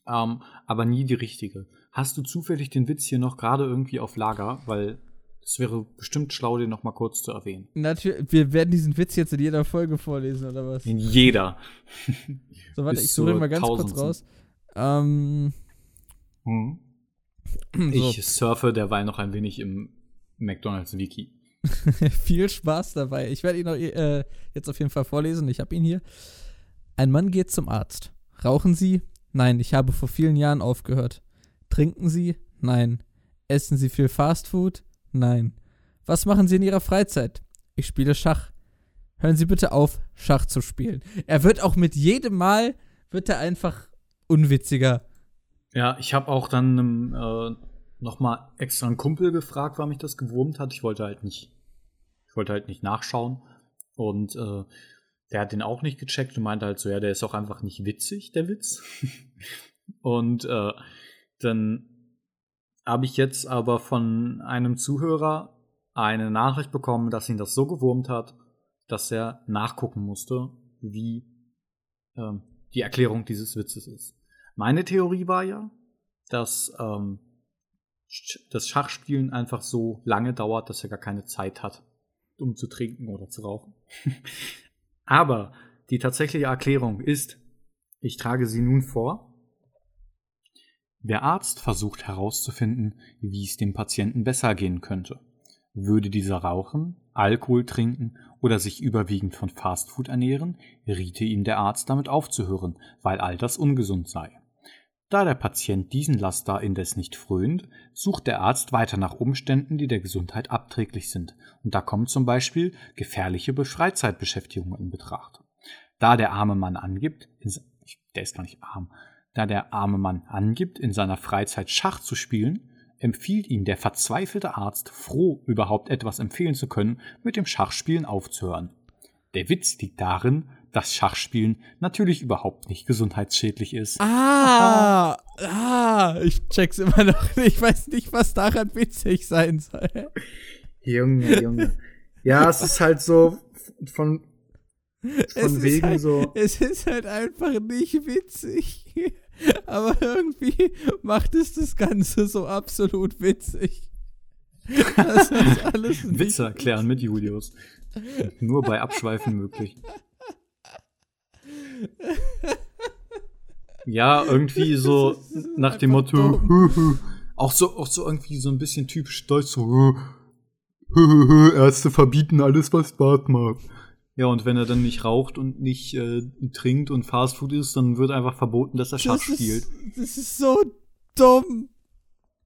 S1: ähm, aber nie die richtige. Hast du zufällig den Witz hier noch gerade irgendwie auf Lager, weil es wäre bestimmt schlau, den noch mal kurz zu erwähnen.
S2: Natürlich, wir werden diesen Witz jetzt in jeder Folge vorlesen, oder was?
S1: In jeder.
S2: So, warte,
S1: bis
S2: ich suche ihn mal ganz kurz raus. Ähm,
S1: Mhm.
S2: so,
S1: Ich surfe derweil noch ein wenig im McDonalds-Wiki.
S2: viel Spaß dabei. Ich werde ihn noch, äh, jetzt auf jeden Fall vorlesen. Ich habe ihn hier. Ein Mann geht zum Arzt. Rauchen Sie? Nein, ich habe vor vielen Jahren aufgehört. Trinken Sie? Nein. Essen Sie viel Fastfood? Nein. Was machen Sie in Ihrer Freizeit? Ich spiele Schach. Hören Sie bitte auf, Schach zu spielen. Er wird auch mit jedem Mal, wird er einfach unwitziger.
S1: Ja, ich habe auch dann ähm, äh, noch mal extra einen Kumpel gefragt, warum mich das gewurmt hat. Ich wollte halt nicht, ich wollte halt nicht nachschauen und äh, der hat den auch nicht gecheckt und meinte halt so, ja, der ist auch einfach nicht witzig, der Witz. und äh, dann habe ich jetzt aber von einem Zuhörer eine Nachricht bekommen, dass ihn das so gewurmt hat, dass er nachgucken musste, wie ähm, die Erklärung dieses Witzes ist. Meine Theorie war ja, dass ähm, das Schachspielen einfach so lange dauert, dass er gar keine Zeit hat, um zu trinken oder zu rauchen. Aber die tatsächliche Erklärung ist, ich trage sie nun vor. Der Arzt versucht herauszufinden, wie es dem Patienten besser gehen könnte. Würde dieser rauchen, Alkohol trinken oder sich überwiegend von Fastfood ernähren, riete ihm der Arzt damit aufzuhören, weil all das ungesund sei. Da der Patient diesen Laster indes nicht frönt, sucht der Arzt weiter nach Umständen, die der Gesundheit abträglich sind, und da kommen zum Beispiel gefährliche Be- Freizeitbeschäftigungen in Betracht. Da der arme Mann angibt, der ist gar nicht arm, da der arme Mann angibt, in seiner Freizeit Schach zu spielen, empfiehlt ihm der verzweifelte Arzt, froh überhaupt etwas empfehlen zu können, mit dem Schachspielen aufzuhören. Der Witz liegt darin, dass Schachspielen natürlich überhaupt nicht gesundheitsschädlich ist.
S2: Ah, ah, ich check's immer noch. Ich weiß nicht, was daran witzig sein soll.
S1: Junge, Junge. Ja, es ist halt so von Von wegen
S2: halt,
S1: so.
S2: Es ist halt einfach nicht witzig. Aber irgendwie macht es das Ganze so absolut witzig.
S1: Das ist alles Witze erklären mit Julius. Nur bei Abschweifen möglich. Ja, irgendwie so nach dem Motto, auch so, auch so irgendwie so ein bisschen typisch deutsch, so, Ärzte verbieten alles, was Bart macht. Ja, und wenn er dann nicht raucht und nicht äh, trinkt und Fastfood isst, dann wird einfach verboten, dass er Schach
S2: das
S1: spielt.
S2: das ist so dumm.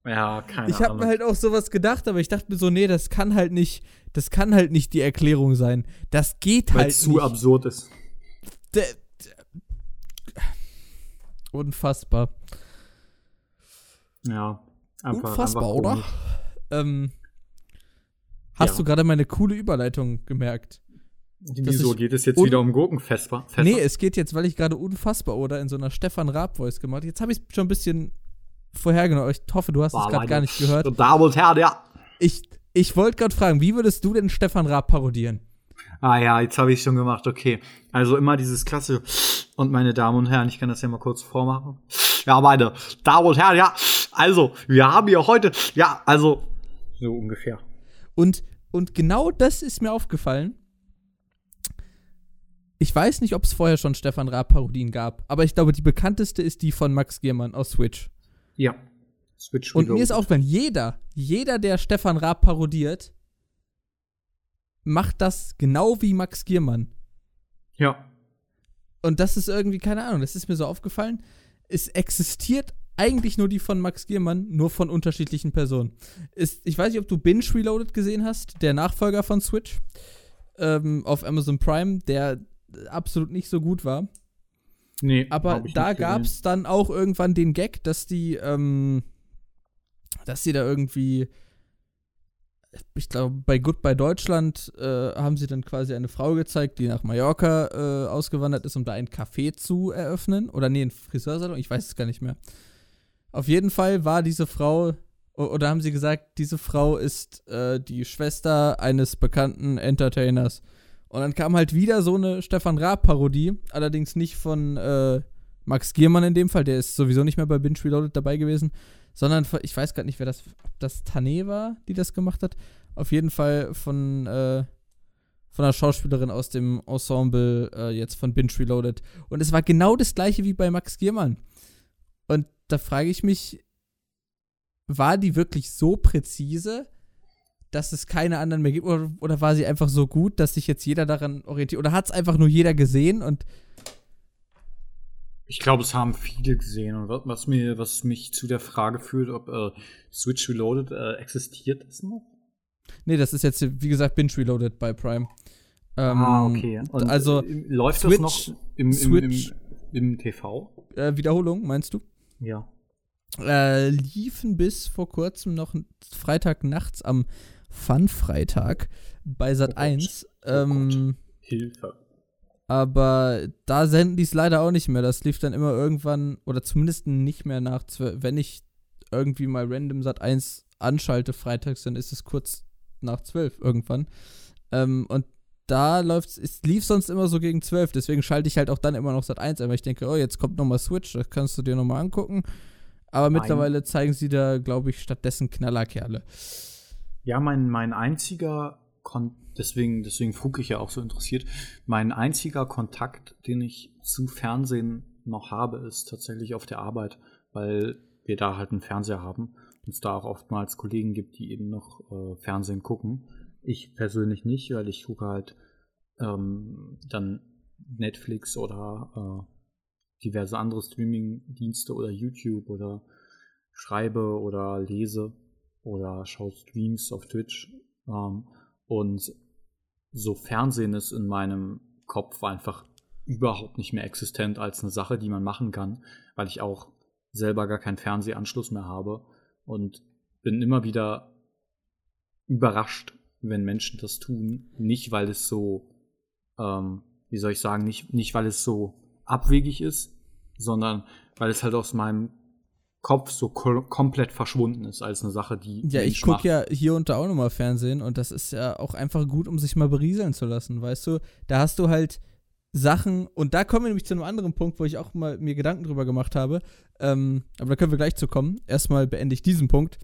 S1: Ja, keine
S2: ich hab
S1: Ahnung.
S2: mir halt auch sowas gedacht, aber ich dachte mir so, nee, das kann halt nicht, das kann halt nicht die Erklärung sein. Das geht
S1: Weil
S2: halt
S1: es zu
S2: nicht.
S1: absurd ist.
S2: D Unfassbar.
S1: Ja. Einfach,
S2: Unfassbar,
S1: einfach
S2: oder? Ähm, hast
S1: Ja.
S2: du gerade meine coole Überleitung gemerkt?
S1: Wieso geht es jetzt wieder um Gurkenfesper? Fässer?
S2: Nee, es geht jetzt, weil ich gerade unfassbar oder in so einer Stefan Raab-Voice gemacht. Jetzt habe ich schon ein bisschen vorhergenommen. Ich hoffe, du hast es gerade gar nicht gehört.
S1: Damen und Herren, ja.
S2: Ich, ich wollte gerade fragen, wie würdest du denn Stefan Raab parodieren?
S1: Ah ja, jetzt habe ich schon gemacht, okay. Also immer dieses klasse und meine Damen und Herren, ich kann das ja mal kurz vormachen. Ja, meine Damen und Herren, ja, also, wir haben hier heute, ja, also, so ungefähr.
S2: Und, und genau das ist mir aufgefallen. Ich weiß nicht, ob es vorher schon Stefan Raab-Parodien gab, aber ich glaube, die bekannteste ist die von Max Giermann aus Switch.
S1: Ja. Switch
S2: Und mir ist aufgefallen, jeder, jeder, der Stefan Raab parodiert, macht das genau wie Max Giermann.
S1: Ja.
S2: Und das ist irgendwie, keine Ahnung, das ist mir so aufgefallen. Es existiert eigentlich nur die von Max Giermann, nur von unterschiedlichen Personen. Ist, ich weiß nicht, ob du Binge Reloaded gesehen hast, der Nachfolger von Switch ähm, auf Amazon Prime, der absolut nicht so gut war.
S1: Nee,
S2: Aber da gab es dann auch irgendwann den Gag, dass die, ähm, dass die da irgendwie, ich glaube, bei Goodbye Deutschland äh, haben sie dann quasi eine Frau gezeigt, die nach Mallorca äh, ausgewandert ist, um da ein Café zu eröffnen. Oder nee, ein Friseursalon, ich weiß es gar nicht mehr. Auf jeden Fall war diese Frau, oder haben sie gesagt, diese Frau ist äh, die Schwester eines bekannten Entertainers. Und dann kam halt wieder so eine Stefan Raab-Parodie, allerdings nicht von äh, Max Giermann in dem Fall, der ist sowieso nicht mehr bei Binge Reloaded dabei gewesen, sondern ich weiß gerade nicht, wer das, ob das Tane war, die das gemacht hat. Auf jeden Fall von, äh, von einer Schauspielerin aus dem Ensemble, äh, jetzt von Binge Reloaded. Und es war genau das gleiche wie bei Max Giermann. Und da frage ich mich, war die wirklich so präzise, dass es keine anderen mehr gibt? Oder, oder war sie einfach so gut, dass sich jetzt jeder daran orientiert? Oder hat es einfach nur jeder gesehen und
S1: Ich glaube, es haben viele gesehen. Und was, mir, was mich zu der Frage führt, ob äh, Switch Reloaded äh, existiert das noch?
S2: Nee, das ist jetzt, wie gesagt, Binge Reloaded bei Prime. Ähm,
S1: ah, okay. Und,
S2: also,
S1: äh, läuft
S2: Switch-
S1: das noch im, im, im, im TV?
S2: Äh, Wiederholung, meinst du?
S1: Ja.
S2: Äh, liefen bis vor kurzem noch Freitag nachts am Fun-Freitag bei Sat 1.
S1: Oh
S2: ähm,
S1: Hilfe.
S2: Aber da senden die es leider auch nicht mehr. Das lief dann immer irgendwann, oder zumindest nicht mehr nach 12. Wenn ich irgendwie mal random Sat 1 anschalte freitags, dann ist es kurz nach 12 irgendwann. Ähm, und da läuft's, es lief sonst immer so gegen 12, deswegen schalte ich halt auch dann immer noch Sat 1 ein, weil ich denke, oh, jetzt kommt nochmal Switch, das kannst du dir nochmal angucken. Aber
S1: Nein.
S2: mittlerweile zeigen sie da, glaube ich, stattdessen Knallerkerle.
S1: Ja, mein, mein einziger, Kon deswegen, deswegen frug ich ja auch so interessiert, mein einziger Kontakt, den ich zu Fernsehen noch habe, ist tatsächlich auf der Arbeit, weil wir da halt einen Fernseher haben und es da auch oftmals Kollegen gibt, die eben noch äh, Fernsehen gucken. Ich persönlich nicht, weil ich gucke halt ähm, dann Netflix oder äh, diverse andere Streaming-Dienste oder YouTube oder schreibe oder lese oder schaue Streams auf Twitch. Ähm, und so Fernsehen ist in meinem Kopf einfach überhaupt nicht mehr existent als eine Sache, die man machen kann, weil ich auch selber gar keinen Fernsehanschluss mehr habe und bin immer wieder überrascht, wenn Menschen das tun. Nicht, weil es so, ähm, wie soll ich sagen, nicht, nicht weil es so abwegig ist, sondern weil es halt aus meinem Kopf so ko komplett verschwunden ist als eine Sache, die
S2: Ja, ich gucke ja hier und da auch nochmal Fernsehen und das ist ja auch einfach gut, um sich mal berieseln zu lassen, weißt du? Da hast du halt Sachen, und da kommen wir nämlich zu einem anderen Punkt, wo ich auch mal mir Gedanken drüber gemacht habe. Ähm, aber da können wir gleich zu kommen. Erstmal beende ich diesen Punkt.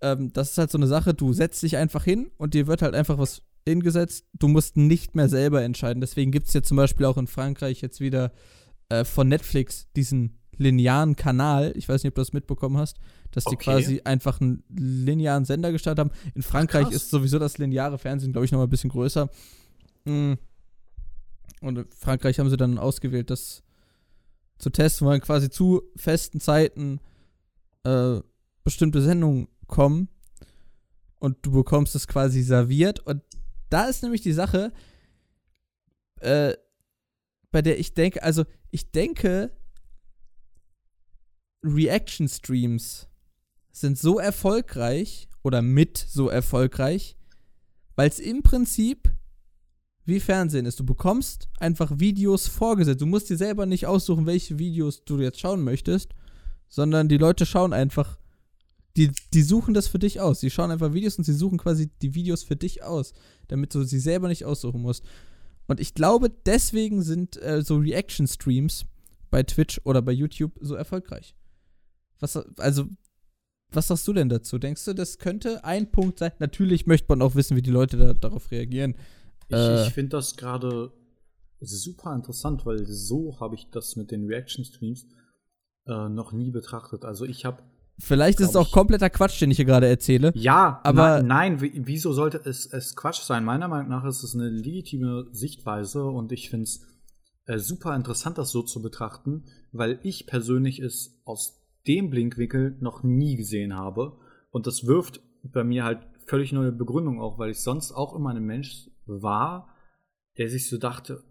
S2: Ähm, das ist halt so eine Sache, du setzt dich einfach hin und dir wird halt einfach was hingesetzt. Du musst nicht mehr selber entscheiden. Deswegen gibt es ja zum Beispiel auch in Frankreich jetzt wieder äh, von Netflix diesen linearen Kanal. Ich weiß nicht, ob du das mitbekommen hast, dass die okay. quasi einfach einen linearen Sender gestartet haben. In Frankreich Ach, ist sowieso das lineare Fernsehen, glaube ich, noch mal ein bisschen größer. Mhm. Und in Frankreich haben sie dann ausgewählt, das zu testen, weil quasi zu festen Zeiten äh, bestimmte Sendungen kommen und du bekommst es quasi serviert. Und da ist nämlich die Sache, äh, bei der ich denke, also ich denke, Reaction-Streams sind so erfolgreich oder mit so erfolgreich, weil es im Prinzip wie Fernsehen ist. Du bekommst einfach Videos vorgesetzt. Du musst dir selber nicht aussuchen, welche Videos du jetzt schauen möchtest, sondern die Leute schauen einfach, die, die suchen das für dich aus. Sie schauen einfach Videos und sie suchen quasi die Videos für dich aus, damit du sie selber nicht aussuchen musst. Und ich glaube, deswegen sind äh, so Reaction-Streams bei Twitch oder bei YouTube so erfolgreich. Was, also, was sagst du denn dazu? Denkst du, das könnte ein Punkt sein? Natürlich möchte man auch wissen, wie die Leute da, darauf reagieren.
S1: Ich, äh, ich finde das gerade super interessant, weil so habe ich das mit den Reaction-Streams äh, noch nie betrachtet. Also ich habe
S2: Vielleicht ist es auch kompletter Quatsch, den ich hier gerade erzähle.
S1: Ja, aber na, nein, wieso sollte es, es Quatsch sein? Meiner Meinung nach ist es eine legitime Sichtweise und ich finde es äh, super interessant, das so zu betrachten, weil ich persönlich es aus dem Blinkwinkel noch nie gesehen habe und das wirft bei mir halt völlig neue Begründung auch, weil ich sonst auch immer ein Mensch war, der sich so dachte,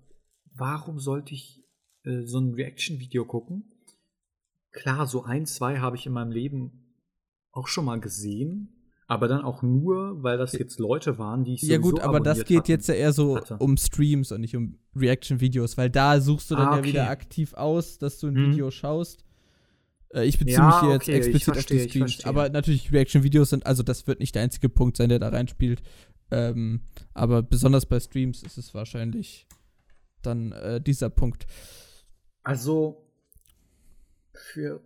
S1: warum sollte ich äh, so ein Reaction-Video gucken? Klar, so ein, zwei habe ich in meinem Leben auch schon mal gesehen, aber dann auch nur, weil das jetzt Leute waren, die ich
S2: Ja gut, aber das geht hatten, jetzt ja eher so hatte. um Streams und nicht um Reaction-Videos, weil da suchst du dann ah, okay. ja wieder aktiv aus, dass du ein hm. Video schaust. Äh, ich beziehe ja, mich hier jetzt okay, explizit verstehe, auf die Streams. Aber natürlich, Reaction-Videos sind, also das wird nicht der einzige Punkt sein, der da reinspielt. Ähm, aber besonders bei Streams ist es wahrscheinlich dann äh, dieser Punkt.
S1: Also für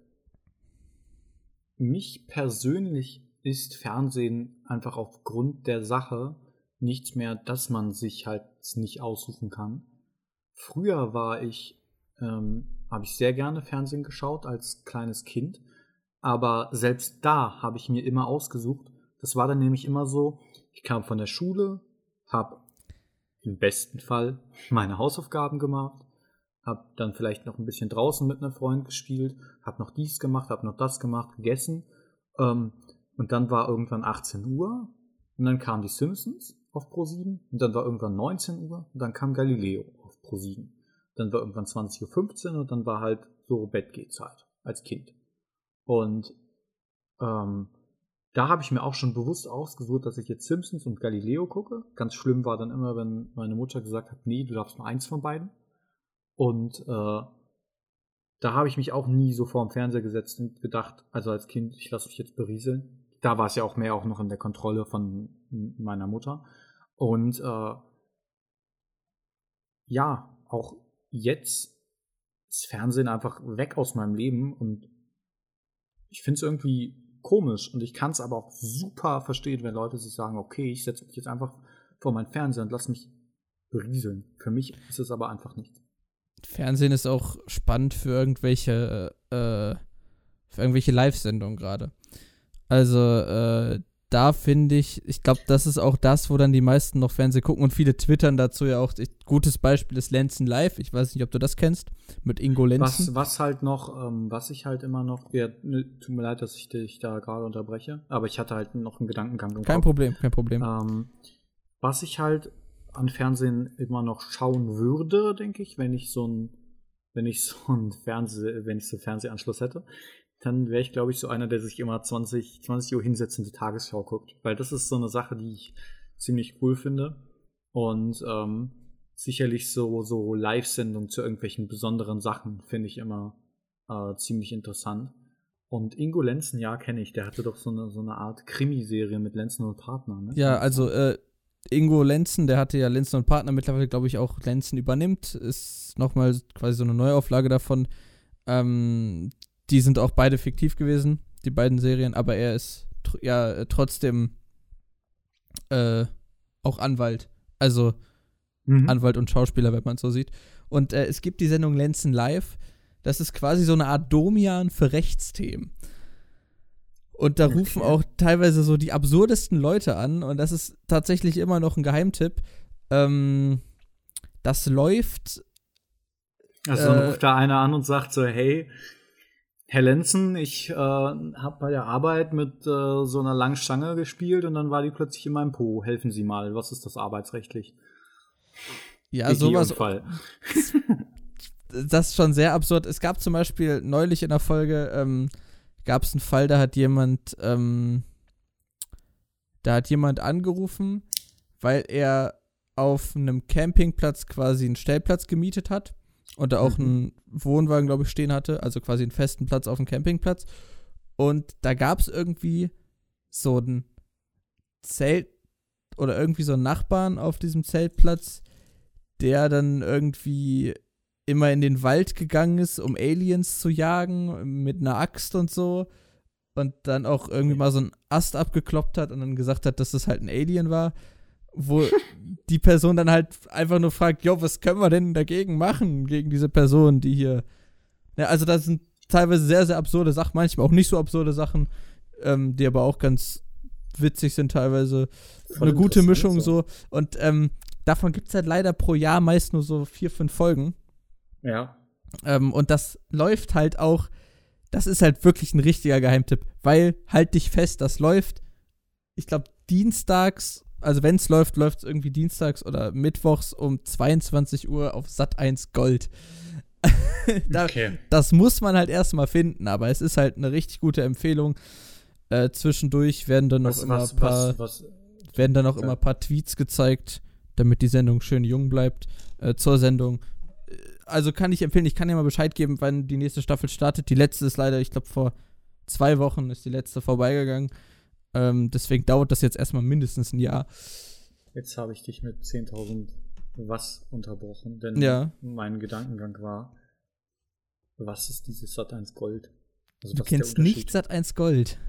S1: mich persönlich ist Fernsehen einfach aufgrund der Sache nichts mehr, dass man sich halt nicht aussuchen kann. Früher war ich, ähm, habe ich sehr gerne Fernsehen geschaut als kleines Kind, aber selbst da habe ich mir immer ausgesucht. Das war dann nämlich immer so, ich kam von der Schule, habe im besten Fall meine Hausaufgaben gemacht, habe dann vielleicht noch ein bisschen draußen mit einem Freund gespielt, habe noch dies gemacht, habe noch das gemacht, gegessen. Ähm, und dann war irgendwann 18 Uhr und dann kamen die Simpsons auf Pro 7 und dann war irgendwann 19 Uhr und dann kam Galileo auf Pro 7. Dann war irgendwann 20.15 Uhr und dann war halt so Bettgehzeit als Kind. Und ähm, da habe ich mir auch schon bewusst ausgesucht, dass ich jetzt Simpsons und Galileo gucke. Ganz schlimm war dann immer, wenn meine Mutter gesagt hat, nee, du darfst nur eins von beiden. Und äh, da habe ich mich auch nie so vor dem Fernseher gesetzt und gedacht, also als Kind, ich lasse mich jetzt berieseln. Da war es ja auch mehr auch noch in der Kontrolle von meiner Mutter. Und äh, ja, auch jetzt ist Fernsehen einfach weg aus meinem Leben und ich finde es irgendwie komisch und ich kann es aber auch super verstehen, wenn Leute sich sagen, okay, ich setze mich jetzt einfach vor meinen Fernseher und lass mich berieseln. Für mich ist es aber einfach nicht.
S2: Fernsehen ist auch spannend für irgendwelche, äh, für irgendwelche Live-Sendungen gerade. Also, äh, da finde ich, ich glaube, das ist auch das, wo dann die meisten noch Fernsehen gucken und viele twittern dazu ja auch. Ich, gutes Beispiel ist Lenzen Live. Ich weiß nicht, ob du das kennst, mit Ingo Lenzen.
S1: Was, was halt noch, ähm, was ich halt immer noch, ja, ne, tut mir leid, dass ich dich da gerade unterbreche, aber ich hatte halt noch einen Gedankengang
S2: im Kein Kopf. Problem, kein Problem.
S1: Ähm, was ich halt an Fernsehen immer noch schauen würde, denke ich, wenn ich so ein, wenn ich so ein Fernseh, wenn ich so einen Fernsehanschluss hätte, dann wäre ich, glaube ich, so einer, der sich immer 20, 20 Uhr hinsetzt und die Tagesschau guckt. Weil das ist so eine Sache, die ich ziemlich cool finde. Und ähm, sicherlich so, so Live-Sendungen zu irgendwelchen besonderen Sachen finde ich immer äh, ziemlich interessant. Und Ingo Lenzen, ja, kenne ich. Der hatte doch so eine, so eine Art Krimiserie mit Lenzen und Partner. Ne?
S2: Ja, also äh, Ingo Lenzen, der hatte ja Lenzen und Partner, mittlerweile glaube ich auch Lenzen übernimmt, ist nochmal quasi so eine Neuauflage davon. Ähm, die sind auch beide fiktiv gewesen, die beiden Serien, aber er ist tr ja trotzdem äh, auch Anwalt. Also mhm. Anwalt und Schauspieler, wenn man es so sieht. Und äh, es gibt die Sendung Lenzen Live. Das ist quasi so eine Art Domian für Rechtsthemen. Und da okay. rufen auch teilweise so die absurdesten Leute an. Und das ist tatsächlich immer noch ein Geheimtipp. Ähm, das läuft.
S1: Also dann äh, ruft da einer an und sagt so, hey, Herr Lenzen, ich äh, habe bei der Arbeit mit äh, so einer langen Stange gespielt und dann war die plötzlich in meinem Po. Helfen Sie mal, was ist das arbeitsrechtlich?
S2: Ja, sowas. das ist schon sehr absurd. Es gab zum Beispiel neulich in der Folge, ähm, gab es einen Fall, da hat jemand, ähm, da hat jemand angerufen, weil er auf einem Campingplatz quasi einen Stellplatz gemietet hat und da auch mhm. einen Wohnwagen, glaube ich, stehen hatte, also quasi einen festen Platz auf dem Campingplatz. Und da gab es irgendwie so ein Zelt oder irgendwie so einen Nachbarn auf diesem Zeltplatz, der dann irgendwie immer in den Wald gegangen ist, um Aliens zu jagen, mit einer Axt und so. Und dann auch irgendwie mal so einen Ast abgekloppt hat und dann gesagt hat, dass das halt ein Alien war. Wo die Person dann halt einfach nur fragt, jo, was können wir denn dagegen machen, gegen diese Person, die hier. Ja, also das sind teilweise sehr, sehr absurde Sachen, manchmal auch nicht so absurde Sachen, ähm, die aber auch ganz witzig sind teilweise. Voll Eine gute Mischung so. Und ähm, davon gibt es halt leider pro Jahr meist nur so vier, fünf Folgen.
S1: Ja.
S2: Ähm, und das läuft halt auch, das ist halt wirklich ein richtiger Geheimtipp, weil halt dich fest, das läuft, ich glaube, dienstags, also wenn es läuft, läuft es irgendwie dienstags oder mittwochs um 22 Uhr auf Sat 1 Gold. da, okay. Das muss man halt erstmal finden, aber es ist halt eine richtig gute Empfehlung. Äh, zwischendurch werden dann noch was, immer was, paar, was, werden dann auch ja. immer ein paar Tweets gezeigt, damit die Sendung schön jung bleibt. Äh, zur Sendung also kann ich empfehlen, ich kann dir mal Bescheid geben, wann die nächste Staffel startet. Die letzte ist leider, ich glaube, vor zwei Wochen ist die letzte vorbeigegangen. Ähm, deswegen dauert das jetzt erstmal mindestens ein Jahr.
S1: Jetzt habe ich dich mit 10.000 was unterbrochen, denn
S2: ja.
S1: mein Gedankengang war, was ist dieses Sat1 Gold?
S2: Also, du kennst nicht Sat1 Gold.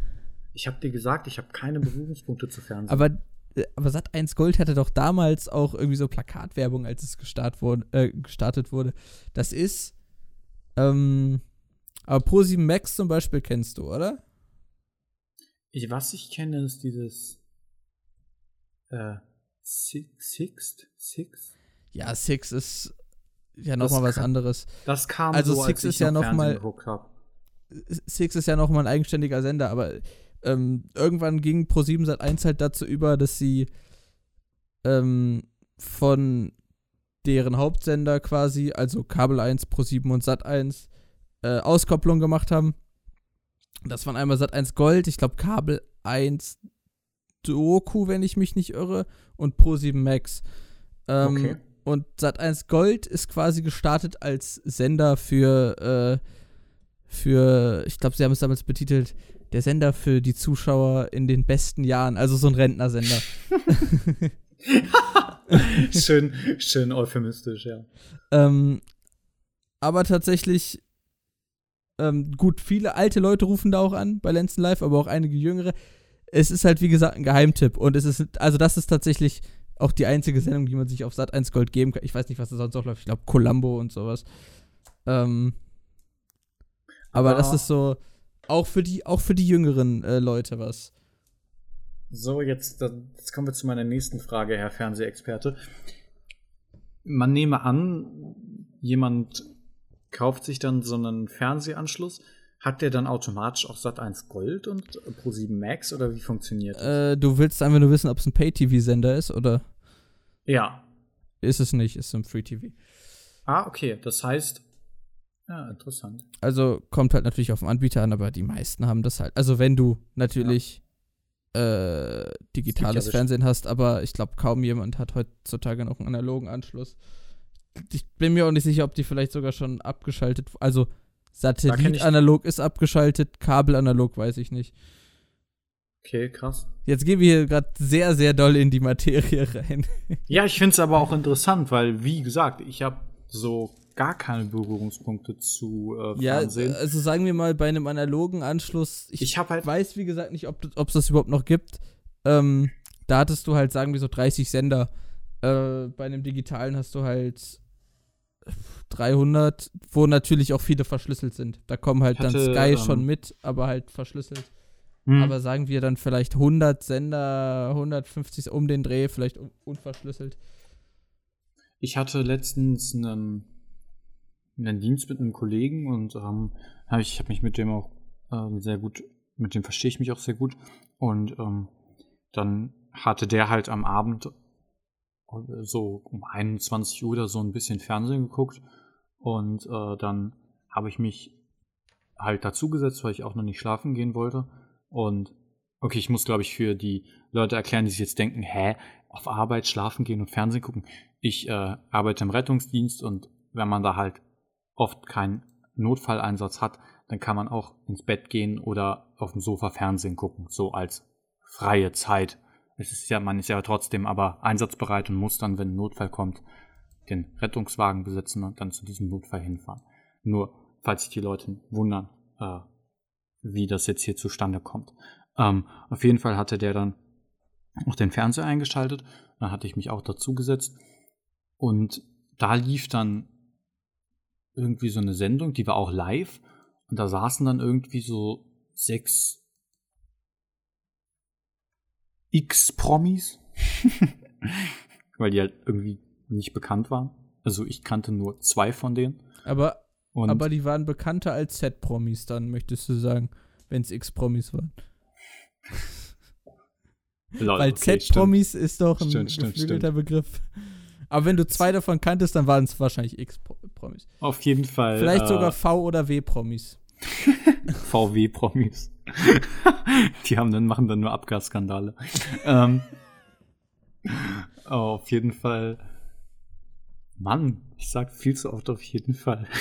S1: Ich habe dir gesagt, ich habe keine Berührungspunkte zu Fernsehen.
S2: Aber äh, aber Sat 1 Gold hatte doch damals auch irgendwie so Plakatwerbung, als es gestart wurde, äh, gestartet wurde. Das ist, ähm, aber Pro7 Max zum Beispiel kennst du, oder?
S1: Ich, was ich kenne, ist dieses äh, Six? Six?
S2: Ja, Six ist ja nochmal was anderes.
S1: Das kam
S2: also
S1: so,
S2: Six ist ja nochmal. Six ist ja nochmal ein eigenständiger Sender, aber ähm, irgendwann ging Pro7 Sat 1 halt dazu über, dass sie ähm, von deren Hauptsender quasi, also Kabel 1, Pro7 und Sat 1, äh, Auskopplung gemacht haben. Das waren einmal Sat 1 Gold, ich glaube Kabel 1 Doku, wenn ich mich nicht irre, und Pro7 Max. Ähm, okay. Und Sat 1 Gold ist quasi gestartet als Sender für, äh, für, ich glaube, sie haben es damals betitelt, der Sender für die Zuschauer in den besten Jahren, also so ein Rentnersender.
S1: schön, schön euphemistisch, ja.
S2: Ähm, aber tatsächlich, ähm, gut, viele alte Leute rufen da auch an bei Lenzen Live, aber auch einige jüngere. Es ist halt, wie gesagt, ein Geheimtipp. Und es ist, also das ist tatsächlich auch die einzige Sendung, die man sich auf Sat 1 Gold geben kann. Ich weiß nicht, was da sonst auch läuft. Ich glaube, Columbo und sowas. Ähm, aber, aber das ist so, auch für die, auch für die jüngeren äh, Leute was.
S1: So, jetzt, jetzt kommen wir zu meiner nächsten Frage, Herr Fernsehexperte. Man nehme an, jemand kauft sich dann so einen Fernsehanschluss. Hat der dann automatisch auch Sat1 Gold und Pro7 Max oder wie funktioniert das?
S2: Äh, du willst einfach nur wissen, ob es ein Pay-TV-Sender ist oder?
S1: Ja.
S2: Ist es nicht, ist ein Free-TV.
S1: Ah, okay. Das heißt, ja, interessant.
S2: Also kommt halt natürlich auf den Anbieter an, aber die meisten haben das halt. Also wenn du natürlich ja. äh, digitales ja Fernsehen hast, aber ich glaube, kaum jemand hat heutzutage noch einen analogen Anschluss. Ich bin mir auch nicht sicher, ob die vielleicht sogar schon abgeschaltet. Also Satellit analog ist abgeschaltet, Kabel analog weiß ich nicht.
S1: Okay, krass.
S2: Jetzt gehen wir hier gerade sehr, sehr doll in die Materie rein.
S1: Ja, ich finde es aber auch interessant, weil, wie gesagt, ich habe so gar keine Berührungspunkte zu äh,
S2: ja,
S1: Fernsehen.
S2: also sagen wir mal, bei einem analogen Anschluss, ich,
S1: ich halt
S2: weiß, wie gesagt, nicht, ob es das überhaupt noch gibt. Ähm, da hattest du halt, sagen wir so, 30 Sender. Äh, bei einem digitalen hast du halt 300, wo natürlich auch viele verschlüsselt sind. Da kommen halt
S1: Ich
S2: dann
S1: hatte,
S2: Sky
S1: ähm,
S2: schon mit, aber halt verschlüsselt.
S1: hm,
S2: Aber sagen wir dann vielleicht 100 Sender, 150 um den Dreh, vielleicht un unverschlüsselt.
S1: Ich hatte letztens einen, einen Dienst mit einem Kollegen und ähm, hab ich habe mich mit dem auch ähm, sehr gut, mit dem verstehe ich mich auch sehr gut. Und ähm, dann hatte der halt am Abend so um 21 Uhr oder so ein bisschen Fernsehen geguckt. Und äh, dann habe ich mich halt dazugesetzt, weil ich auch noch nicht schlafen gehen wollte. Und okay, ich muss, glaube ich, für die Leute erklären, die sich jetzt denken, hä, auf Arbeit schlafen gehen und Fernsehen gucken. Ich äh, arbeite im Rettungsdienst und wenn man da halt oft keinen Notfalleinsatz hat, dann kann man auch ins Bett gehen oder auf dem Sofa Fernsehen gucken, so als freie Zeit. Es ist ja, man ist ja trotzdem aber einsatzbereit und muss dann, wenn ein Notfall kommt, den Rettungswagen besetzen und dann zu diesem Notfall hinfahren. Nur, falls sich die Leute wundern, äh, wie das jetzt hier zustande kommt. Ähm, auf jeden Fall hatte der dann auch den Fernseher eingeschaltet. Dann hatte ich mich auch dazu gesetzt. Und da lief dann irgendwie so eine Sendung, die war auch live. Und da saßen dann irgendwie so sechs X-Promis. Weil die halt irgendwie nicht bekannt waren. Also ich kannte nur zwei von denen.
S2: Aber,
S1: Und
S2: aber die waren bekannter als Z-Promis dann, möchtest du sagen, wenn es X-Promis waren.
S1: Lol,
S2: Weil
S1: okay,
S2: Z-Promis ist doch ein
S1: Stimmt, stimmt,
S2: geflügelter Begriff. Aber wenn du zwei davon kanntest, dann waren es wahrscheinlich X-Promis.
S1: stimmt. Auf jeden Fall.
S2: Vielleicht
S1: äh,
S2: sogar V- oder W-Promis.
S1: VW-Promis. die haben dann, machen dann nur Abgasskandale. ähm, oh, auf jeden Fall. Mann, ich sag viel zu oft auf jeden Fall.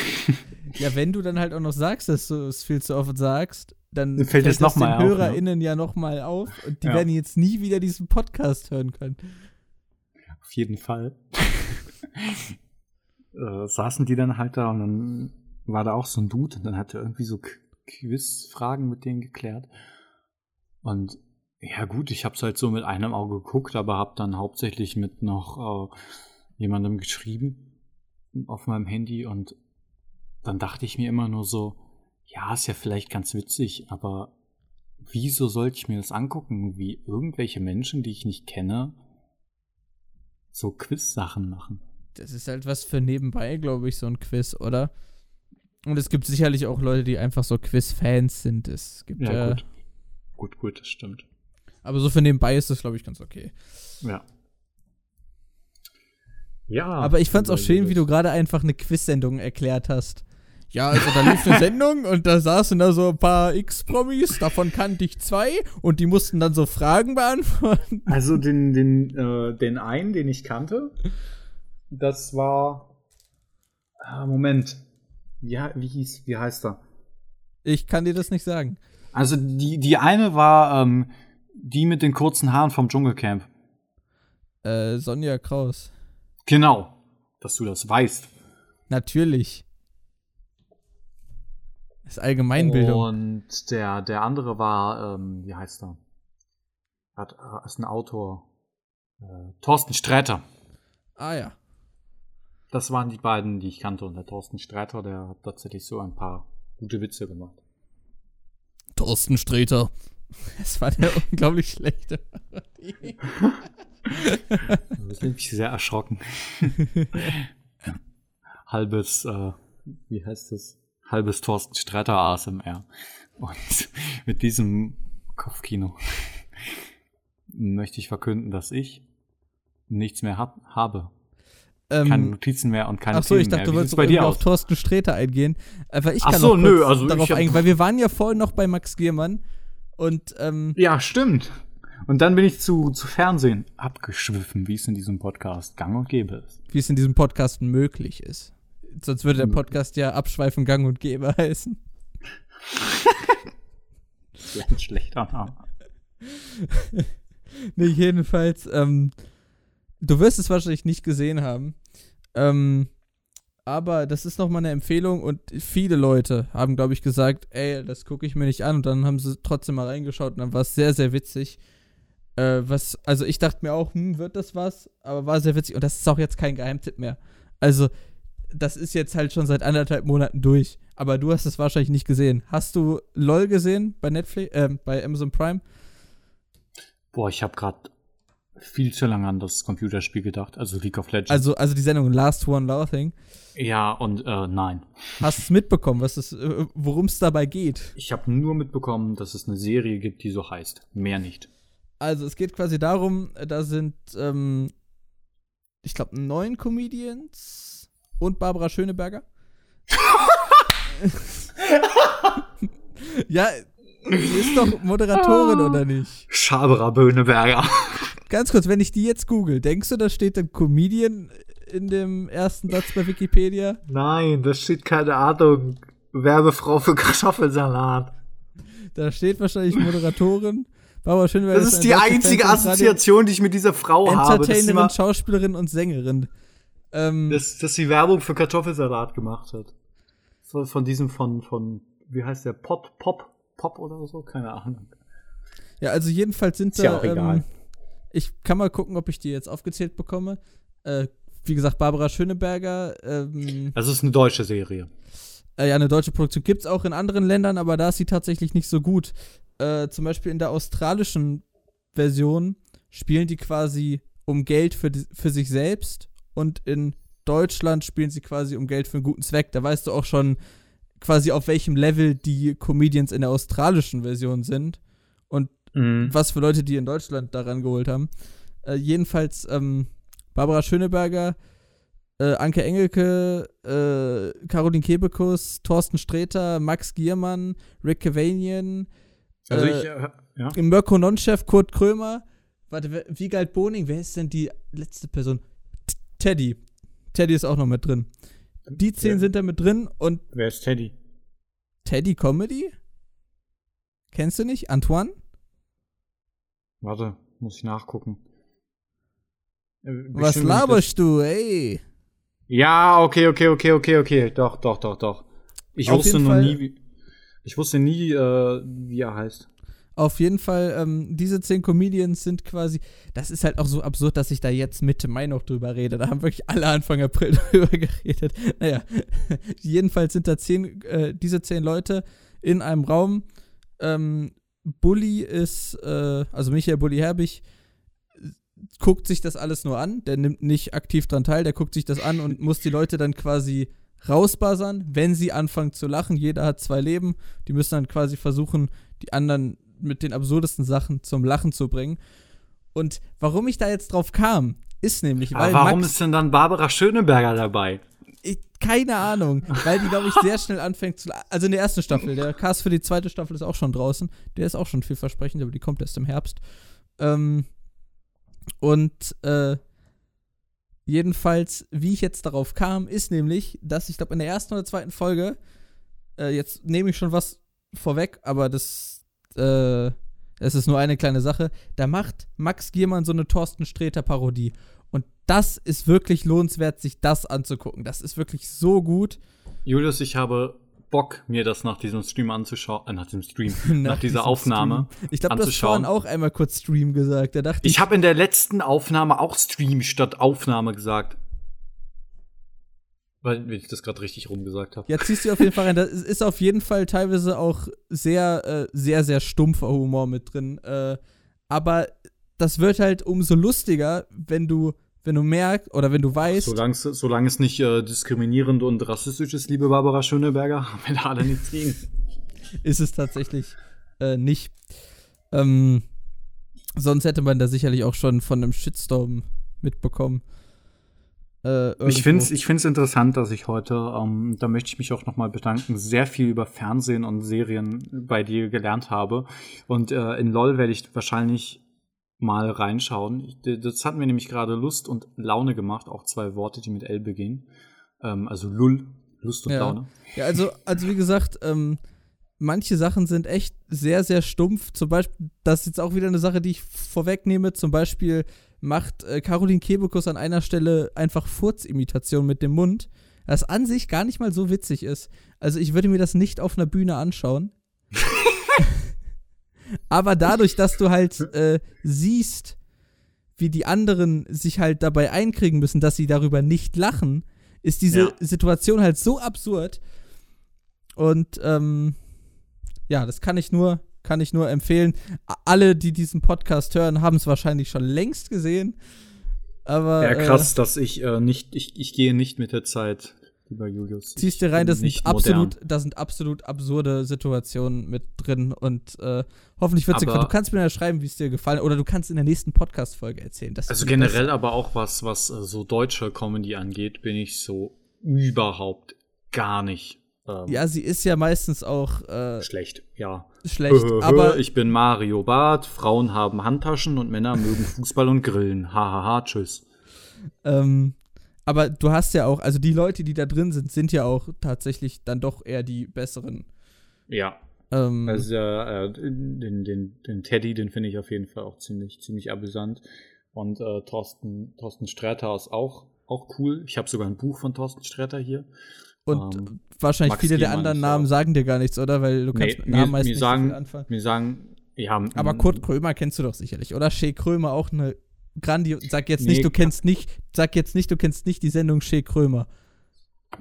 S2: Ja, wenn du dann halt auch noch sagst, dass du es viel zu oft sagst, dann
S1: Dann fällt es noch
S2: das
S1: mal
S2: den
S1: auf, ne?
S2: HörerInnen ja nochmal auf und die
S1: Ja.
S2: werden jetzt nie wieder diesen Podcast hören können.
S1: Auf jeden Fall. äh, saßen die dann halt da und dann war da auch so ein Dude und dann hat er irgendwie so Qu- Quiz-Fragen mit denen geklärt. Und ja gut, ich hab's halt so mit einem Auge geguckt, aber hab dann hauptsächlich mit noch äh, jemandem geschrieben auf meinem Handy und dann dachte ich mir immer nur so, ja, ist ja vielleicht ganz witzig, aber wieso sollte ich mir das angucken, wie irgendwelche Menschen, die ich nicht kenne, so Quiz-Sachen machen.
S2: Das ist halt was für nebenbei, glaube ich, so ein Quiz, oder? Und es gibt sicherlich auch Leute, die einfach so Quiz-Fans sind. Es gibt ja,
S1: Ja, gut. Gut, gut, das stimmt.
S2: aber so für nebenbei ist das, glaube ich, ganz okay.
S1: Ja. Ja.
S2: Aber ich fand's auch schön, wie du gerade einfach eine Quiz-Sendung erklärt hast. Ja, also da lief eine Sendung und da saßen da so ein paar X-Promis, davon kannte ich zwei und die mussten dann so Fragen beantworten.
S1: Also den, den, äh, den einen, den ich kannte, das war. Ah, Moment. Ja, wie hieß, wie heißt er?
S2: Ich kann dir das nicht sagen.
S1: Also die, die eine war ähm, die mit den kurzen Haaren vom Dschungelcamp.
S2: Äh, Sonja Kraus.
S1: Genau. Dass du das weißt.
S2: Natürlich. Das ist Allgemeinbildung.
S1: Und der, der andere war, ähm, wie heißt er? Hat, äh, ist ein Autor. Äh, Thorsten Sträter.
S2: Ah ja.
S1: Das waren die beiden, die ich kannte. Und der Thorsten Sträter, der hat tatsächlich so ein paar gute Witze gemacht.
S2: Thorsten Sträter. Das war der unglaublich schlechte.
S1: Das hat mich sehr erschrocken. Halbes, äh, wie heißt das? Halbes Thorsten Sträter ASMR. Und mit diesem Kopfkino möchte ich verkünden, dass ich nichts mehr hab, habe. Keine
S2: Ähm,
S1: Notizen mehr und keine
S2: Ach so, ich
S1: Themen
S2: dachte, du
S1: mehr. Wie
S2: wolltest
S1: bei dir
S2: auf? Thorsten Sträter eingehen. Aber ich
S1: Ach
S2: kann
S1: so,
S2: noch
S1: nö, also ich
S2: darauf eingehen, weil wir waren ja vorhin noch bei Max Giermann und ähm,
S1: Ja, stimmt. Und dann bin ich zu, zu Fernsehen abgeschwiffen, wie es in diesem Podcast gang und gäbe ist.
S2: wie es in diesem Podcast möglich ist. Sonst würde der Podcast ja Abschweifen Gang und Gäbe heißen.
S1: Das wäre ein schlechter Name.
S2: nee, jedenfalls, ähm, du wirst es wahrscheinlich nicht gesehen haben. Ähm, aber das ist nochmal eine Empfehlung und viele Leute haben, glaube ich, gesagt, ey, das gucke ich mir nicht an und dann haben sie trotzdem mal reingeschaut und dann war es sehr, sehr witzig. Äh, was, also ich dachte mir auch, hm, wird das was? Aber war sehr witzig und das ist auch jetzt kein Geheimtipp mehr. Also, das ist jetzt halt schon seit anderthalb Monaten durch. Aber du hast es wahrscheinlich nicht gesehen. Hast du LOL gesehen bei Netflix, äh, bei Amazon Prime?
S1: Boah, ich habe gerade viel zu lange an das Computerspiel gedacht, also League of Legends.
S2: Also, also die Sendung Last One Laughing.
S1: Ja, und äh, nein.
S2: Hast du es mitbekommen, was es, äh, worum es dabei geht?
S1: Ich habe nur mitbekommen, dass es eine Serie gibt, die so heißt. Mehr nicht.
S2: Also es geht quasi darum, da sind, ähm, ich glaube, neun Comedians und Barbara Schöneberger. ja, die ist doch Moderatorin, oder nicht?
S1: Schabera Böhneberger.
S2: Ganz kurz, wenn ich die jetzt google, denkst du, da steht ein Comedian in dem ersten Satz bei Wikipedia?
S1: Nein, da steht keine Ahnung. Werbefrau für Kartoffelsalat.
S2: Da steht wahrscheinlich Moderatorin. Barbara Schöneberger
S1: das ist die einzige Assoziation, die ich mit dieser Frau habe.
S2: Entertainerin, Schauspielerin und Sängerin.
S1: Ähm, dass, dass sie Werbung für Kartoffelsalat gemacht hat. Von, von diesem, von, von, wie heißt der, Pop, Pop, Pop oder so? Keine Ahnung.
S2: Ja, also jedenfalls sind
S1: ist da. Ja auch ähm, egal.
S2: Ich kann mal gucken, ob ich die jetzt aufgezählt bekomme. Äh, wie gesagt, Barbara Schöneberger. Ähm,
S1: das ist eine deutsche Serie.
S2: Äh, ja, eine deutsche Produktion gibt es auch in anderen Ländern, aber da ist sie tatsächlich nicht so gut. Äh, zum Beispiel in der australischen Version spielen die quasi um Geld für, die, für sich selbst und in Deutschland spielen sie quasi um Geld für einen guten Zweck. Da weißt du auch schon quasi auf welchem Level die Comedians in der australischen Version sind und mhm. was für Leute die in Deutschland daran geholt haben. Äh, jedenfalls ähm, Barbara Schöneberger, äh, Anke Engelke, äh, Caroline Kebekus, Thorsten Sträter, Max Giermann, Rick Cavanian,
S1: also ich, äh, äh ja.
S2: Mirko Nonchef, Kurt Krömer. Warte, wie galt Boning? Wer ist denn die letzte Person? T Teddy. Teddy ist auch noch mit drin. Die zehn ja. sind da mit drin und.
S1: Wer ist Teddy?
S2: Teddy Comedy? Kennst du nicht? Antoine?
S1: Warte, muss ich nachgucken.
S2: Äh, Was laberst du, ey?
S1: Ja, okay, okay, okay, okay, okay. Doch, doch, doch, doch. Ich Auf wusste noch Fall, nie, wie. Ich wusste nie, äh, wie er heißt.
S2: Auf jeden Fall, ähm, diese zehn Comedians sind quasi, das ist halt auch so absurd, dass ich da jetzt Mitte Mai noch drüber rede. Da haben wirklich alle Anfang April drüber geredet. Naja, jedenfalls sind da zehn, äh, diese zehn Leute in einem Raum. Ähm, Bully ist, äh, also Michael Bully Herbig, guckt sich das alles nur an. Der nimmt nicht aktiv dran teil, der guckt sich das an und muss die Leute dann quasi rausbuzzern, wenn sie anfangen zu lachen. Jeder hat zwei Leben. Die müssen dann quasi versuchen, die anderen mit den absurdesten Sachen zum Lachen zu bringen. Und warum ich da jetzt drauf kam, ist nämlich,
S1: weil. Aber warum Max, ist denn dann Barbara Schöneberger dabei?
S2: Ich, keine Ahnung, weil die, glaube ich, sehr schnell anfängt zu. Also in der ersten Staffel. Der Cast für die zweite Staffel ist auch schon draußen. Der ist auch schon vielversprechend, aber die kommt erst im Herbst. Ähm, und äh, Jedenfalls, wie ich jetzt darauf kam, ist nämlich, dass ich glaube, in der ersten oder zweiten Folge, äh, jetzt nehme ich schon was vorweg, aber das, äh, es ist nur eine kleine Sache, da macht Max Giermann so eine Thorsten Sträter-Parodie. Das ist wirklich lohnenswert, sich das anzugucken. Das ist wirklich so gut.
S1: Julius, ich habe Bock, mir das nach diesem Stream anzuschauen, äh, nach dem Stream, nach, nach dieser Aufnahme.
S2: Stream. Ich glaube, du hast vorhin auch einmal kurz Stream gesagt. Da dachte
S1: ich, ich habe in der letzten Aufnahme auch Stream statt Aufnahme gesagt. Weil wenn ich das gerade richtig rumgesagt habe.
S2: Ja, ziehst du auf jeden Fall rein. Da ist auf jeden Fall teilweise auch sehr, äh, sehr, sehr stumpfer Humor mit drin. Äh, aber das wird halt umso lustiger, wenn du wenn du merkst oder wenn du weißt.
S1: Solange es, solange es nicht äh, diskriminierend und rassistisch ist, liebe Barbara Schöneberger, haben wir da alle nichts gegen.
S2: ist es tatsächlich äh, nicht. Ähm, sonst hätte man da sicherlich auch schon von einem Shitstorm mitbekommen.
S1: Äh, ich finde es ich find's interessant, dass ich heute, ähm, da möchte ich mich auch nochmal bedanken, sehr viel über Fernsehen und Serien bei dir gelernt habe. Und äh, in LOL werde ich wahrscheinlich mal reinschauen. Das hat mir nämlich gerade Lust und Laune gemacht, auch zwei Worte, die mit L beginnen. Ähm, also Lull, Lust und
S2: ja.
S1: Laune.
S2: Ja, also, also wie gesagt, ähm, manche Sachen sind echt sehr, sehr stumpf. Zum Beispiel, das ist jetzt auch wieder eine Sache, die ich vorwegnehme. Zum Beispiel macht äh, Caroline Kebekus an einer Stelle einfach Furzimitation mit dem Mund, das an sich gar nicht mal so witzig ist. Also ich würde mir das nicht auf einer Bühne anschauen. Aber dadurch, dass du halt äh, siehst, wie die anderen sich halt dabei einkriegen müssen, dass sie darüber nicht lachen, ist diese ja. Situation halt so absurd. Und ähm, ja, das kann ich nur, kann ich nur empfehlen. Alle, die diesen Podcast hören, haben es wahrscheinlich schon längst gesehen. Aber.
S1: Ja, krass, äh, dass ich äh, nicht, ich, ich gehe nicht mit der Zeit lieber Julius.
S2: Ziehst du rein, das sind, absolut, das sind absolut absurde Situationen mit drin und äh, hoffentlich wird es Du kannst mir ja schreiben, wie es dir gefallen oder du kannst in der nächsten Podcast-Folge erzählen.
S1: also generell besser. aber auch was, was äh, so deutsche Comedy angeht, bin ich so überhaupt gar nicht.
S2: Ähm, ja, sie ist ja meistens auch
S1: äh, schlecht, ja.
S2: Schlecht, aber
S1: ich bin Mario Barth, Frauen haben Handtaschen und Männer mögen Fußball und Grillen. Hahaha, ha, ha, tschüss.
S2: Ähm, aber du hast ja auch, also die Leute, die da drin sind, sind ja auch tatsächlich dann doch eher die besseren.
S1: Ja. Ähm, also äh, den, den, den Teddy, den finde ich auf jeden Fall auch ziemlich, ziemlich amüsant. Und äh, Thorsten, Thorsten Sträter ist auch, auch cool. Ich habe sogar ein Buch von Thorsten Sträter hier.
S2: Und ähm, wahrscheinlich Max viele der anderen Namen auch. sagen dir gar nichts, oder? Weil du kannst nee, mit
S1: Namen meist nicht sagen, anfangen. Mir sagen, ja.
S2: Aber Kurt Krömer kennst du doch sicherlich, oder? Shea Krömer auch eine grandios. Sag jetzt nicht, nee, du kennst nicht, sag jetzt nicht, du kennst nicht die Sendung Shea Krömer.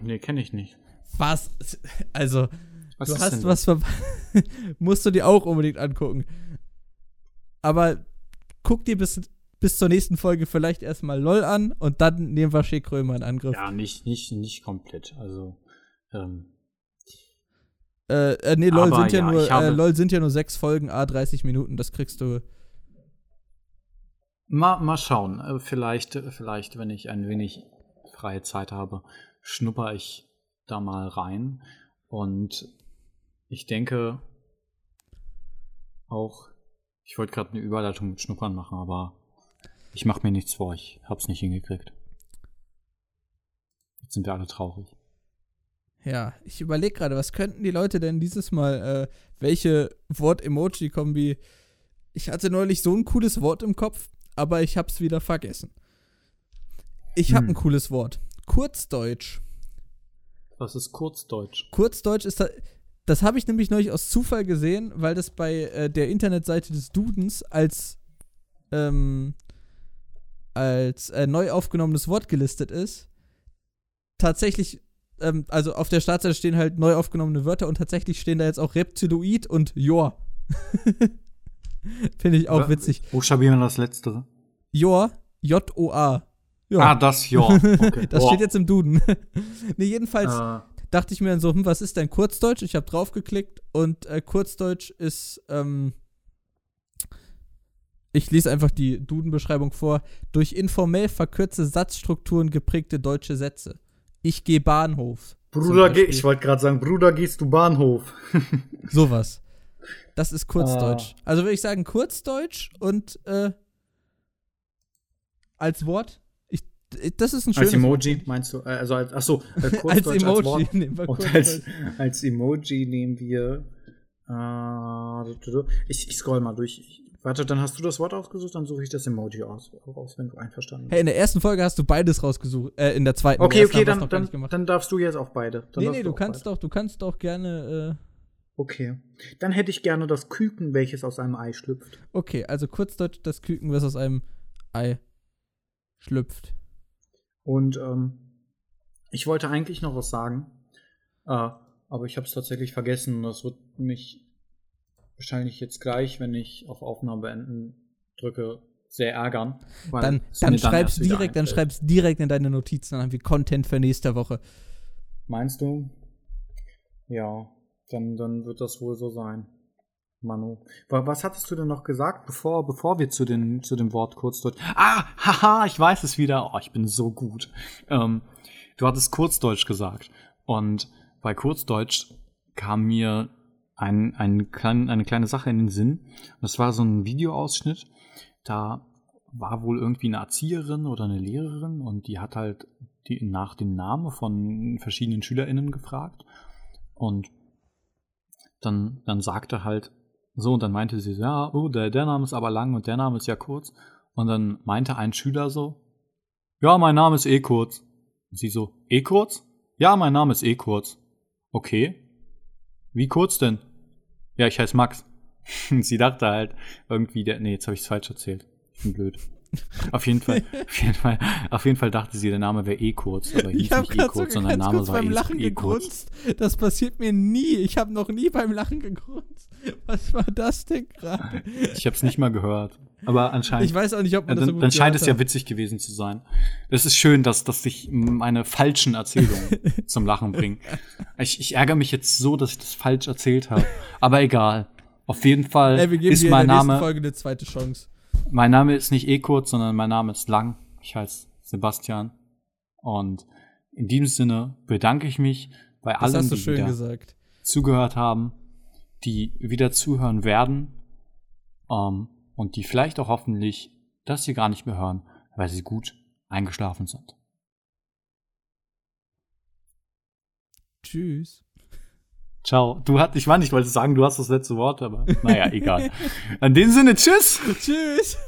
S1: Nee, kenne ich nicht.
S2: Was? Also, was du hast was ver musst du dir auch unbedingt angucken. Aber guck dir bis, bis zur nächsten Folge vielleicht erstmal LOL an und dann nehmen wir Shea Krömer in Angriff.
S1: Ja, nicht, nicht, nicht komplett. Also, ähm.
S2: Äh, äh nee, LOL sind ja, ja nur, äh, LOL sind ja nur sechs Folgen, a 30 Minuten, das kriegst du
S1: Mal, mal schauen. Äh, vielleicht, vielleicht, wenn ich ein wenig freie Zeit habe, schnupper ich da mal rein. Und ich denke auch, ich wollte gerade eine Überleitung mit Schnuppern machen, aber ich mache mir nichts vor. Ich hab's nicht hingekriegt. Jetzt sind wir alle traurig.
S2: Ja, ich überlege gerade, was könnten die Leute denn dieses Mal, äh, welche Wort-Emoji-Kombi. Ich hatte neulich so ein cooles Wort im Kopf aber ich hab's wieder vergessen. Ich hm. hab ein cooles Wort. Kurzdeutsch.
S1: Was ist Kurzdeutsch?
S2: Kurzdeutsch ist da, das habe ich nämlich neulich aus Zufall gesehen, weil das bei äh, der Internetseite des Dudens als ähm, als äh, neu aufgenommenes Wort gelistet ist. Tatsächlich, ähm, also auf der Startseite stehen halt neu aufgenommene Wörter und tatsächlich stehen da jetzt auch Reptiloid und Joa. Finde ich auch ja, witzig.
S1: Buchstabieren das letztere.
S2: Joa, J-O-A.
S1: Ah, das Joa. Okay.
S2: das steht jetzt im Duden. nee, jedenfalls ah. dachte ich mir dann so, hm, was ist denn Kurzdeutsch? Ich habe draufgeklickt und äh, Kurzdeutsch ist, ähm, ich lese einfach die Duden-Beschreibung vor. Durch informell verkürzte Satzstrukturen geprägte deutsche Sätze. Ich gehe Bahnhof.
S1: Bruder, geh, ich wollte gerade sagen, Bruder, gehst du Bahnhof.
S2: Sowas. Das ist Kurzdeutsch. Ah. Also würde ich sagen Kurzdeutsch und äh, als Wort. Ich, das ist ein schönes
S1: Als Emoji Wort. meinst du? Äh, also als, achso,
S2: äh, als Emoji als
S1: nehmen wir und als, als Emoji nehmen wir. Äh, ich, ich scroll mal durch. Warte, dann hast du das Wort ausgesucht, dann suche ich das Emoji aus, raus, wenn du einverstanden bist.
S2: Hey, in der ersten Folge hast du beides rausgesucht, äh, in der zweiten.
S1: Okay, okay, dann, dann, dann, darfst du jetzt auch beide. Dann
S2: nee, nee, du, du kannst beide. doch, du kannst doch gerne, äh,
S1: Okay. Dann hätte ich gerne das Küken, welches aus einem Ei schlüpft.
S2: Okay, also kurzdeutsch das Küken, was aus einem Ei schlüpft.
S1: Und ähm, ich wollte eigentlich noch was sagen, äh, aber ich habe es tatsächlich vergessen. Das wird mich wahrscheinlich jetzt gleich, wenn ich auf Aufnahme beenden drücke, sehr ärgern.
S2: Dann, dann schreib's direkt, dann schreib's direkt in deine Notizen, dann haben wir Content für nächste Woche.
S1: Meinst du? Ja. Dann, dann wird das wohl so sein. Manu. Was hattest du denn noch gesagt, bevor, bevor wir zu, den, zu dem Wort Kurzdeutsch. Ah, haha, ich weiß es wieder. Oh, ich bin so gut. Ähm, du hattest Kurzdeutsch gesagt. Und bei Kurzdeutsch kam mir ein, ein klein, eine kleine Sache in den Sinn. Das war so ein Videoausschnitt. Da war wohl irgendwie eine Erzieherin oder eine Lehrerin und die hat halt die, nach dem Namen von verschiedenen SchülerInnen gefragt. Und dann, dann sagte halt so, und dann meinte sie so, ja, oh, der, der Name ist aber lang und der Name ist ja kurz. Und dann meinte ein Schüler so, ja, mein Name ist eh kurz. Und sie so, eh kurz? Ja, mein Name ist eh kurz. Okay. Wie kurz denn? Ja, ich heiße Max. sie dachte halt irgendwie, der, nee, jetzt habe ich es falsch erzählt. Ich bin blöd. Auf jeden Fall, auf jeden Fall, auf jeden Fall dachte sie, der Name wäre eh kurz, aber hieß
S2: Ich
S1: nicht eh kurz,
S2: so
S1: sondern der Name
S2: kurz
S1: war
S2: beim
S1: eh,
S2: Lachen
S1: eh kurz.
S2: gegrunzt. Das passiert mir nie. Ich habe noch nie beim Lachen gegrunzt. Was war das denn gerade?
S1: Ich habe es nicht mal gehört. Aber anscheinend.
S2: Ich weiß auch nicht, ob
S1: Ja,
S2: man das so
S1: dann,
S2: gut
S1: dann scheint es ja witzig gewesen zu sein. Es ist schön, dass, dass sich meine falschen Erzählungen zum Lachen bringen. Ich, ich ärgere mich jetzt so, dass ich das falsch erzählt habe. Aber egal. Auf jeden Fall.
S2: Ey, wir geben
S1: ist
S2: dir in
S1: mein
S2: der nächsten
S1: Name.
S2: Folge eine zweite Chance.
S1: Mein Name ist nicht eh kurz, sondern mein Name ist lang. Ich heiße Sebastian. Und in diesem Sinne bedanke ich mich bei
S2: Das
S1: allen, die wieder
S2: gesagt.
S1: zugehört haben, die wieder zuhören werden ähm, und die vielleicht auch hoffentlich das hier gar nicht mehr hören, weil sie gut eingeschlafen sind.
S2: Tschüss.
S1: Ciao. Du hat, ich meine, ich wollte sagen, du hast das letzte Wort, aber naja, egal. In dem Sinne, tschüss!
S2: Tschüss.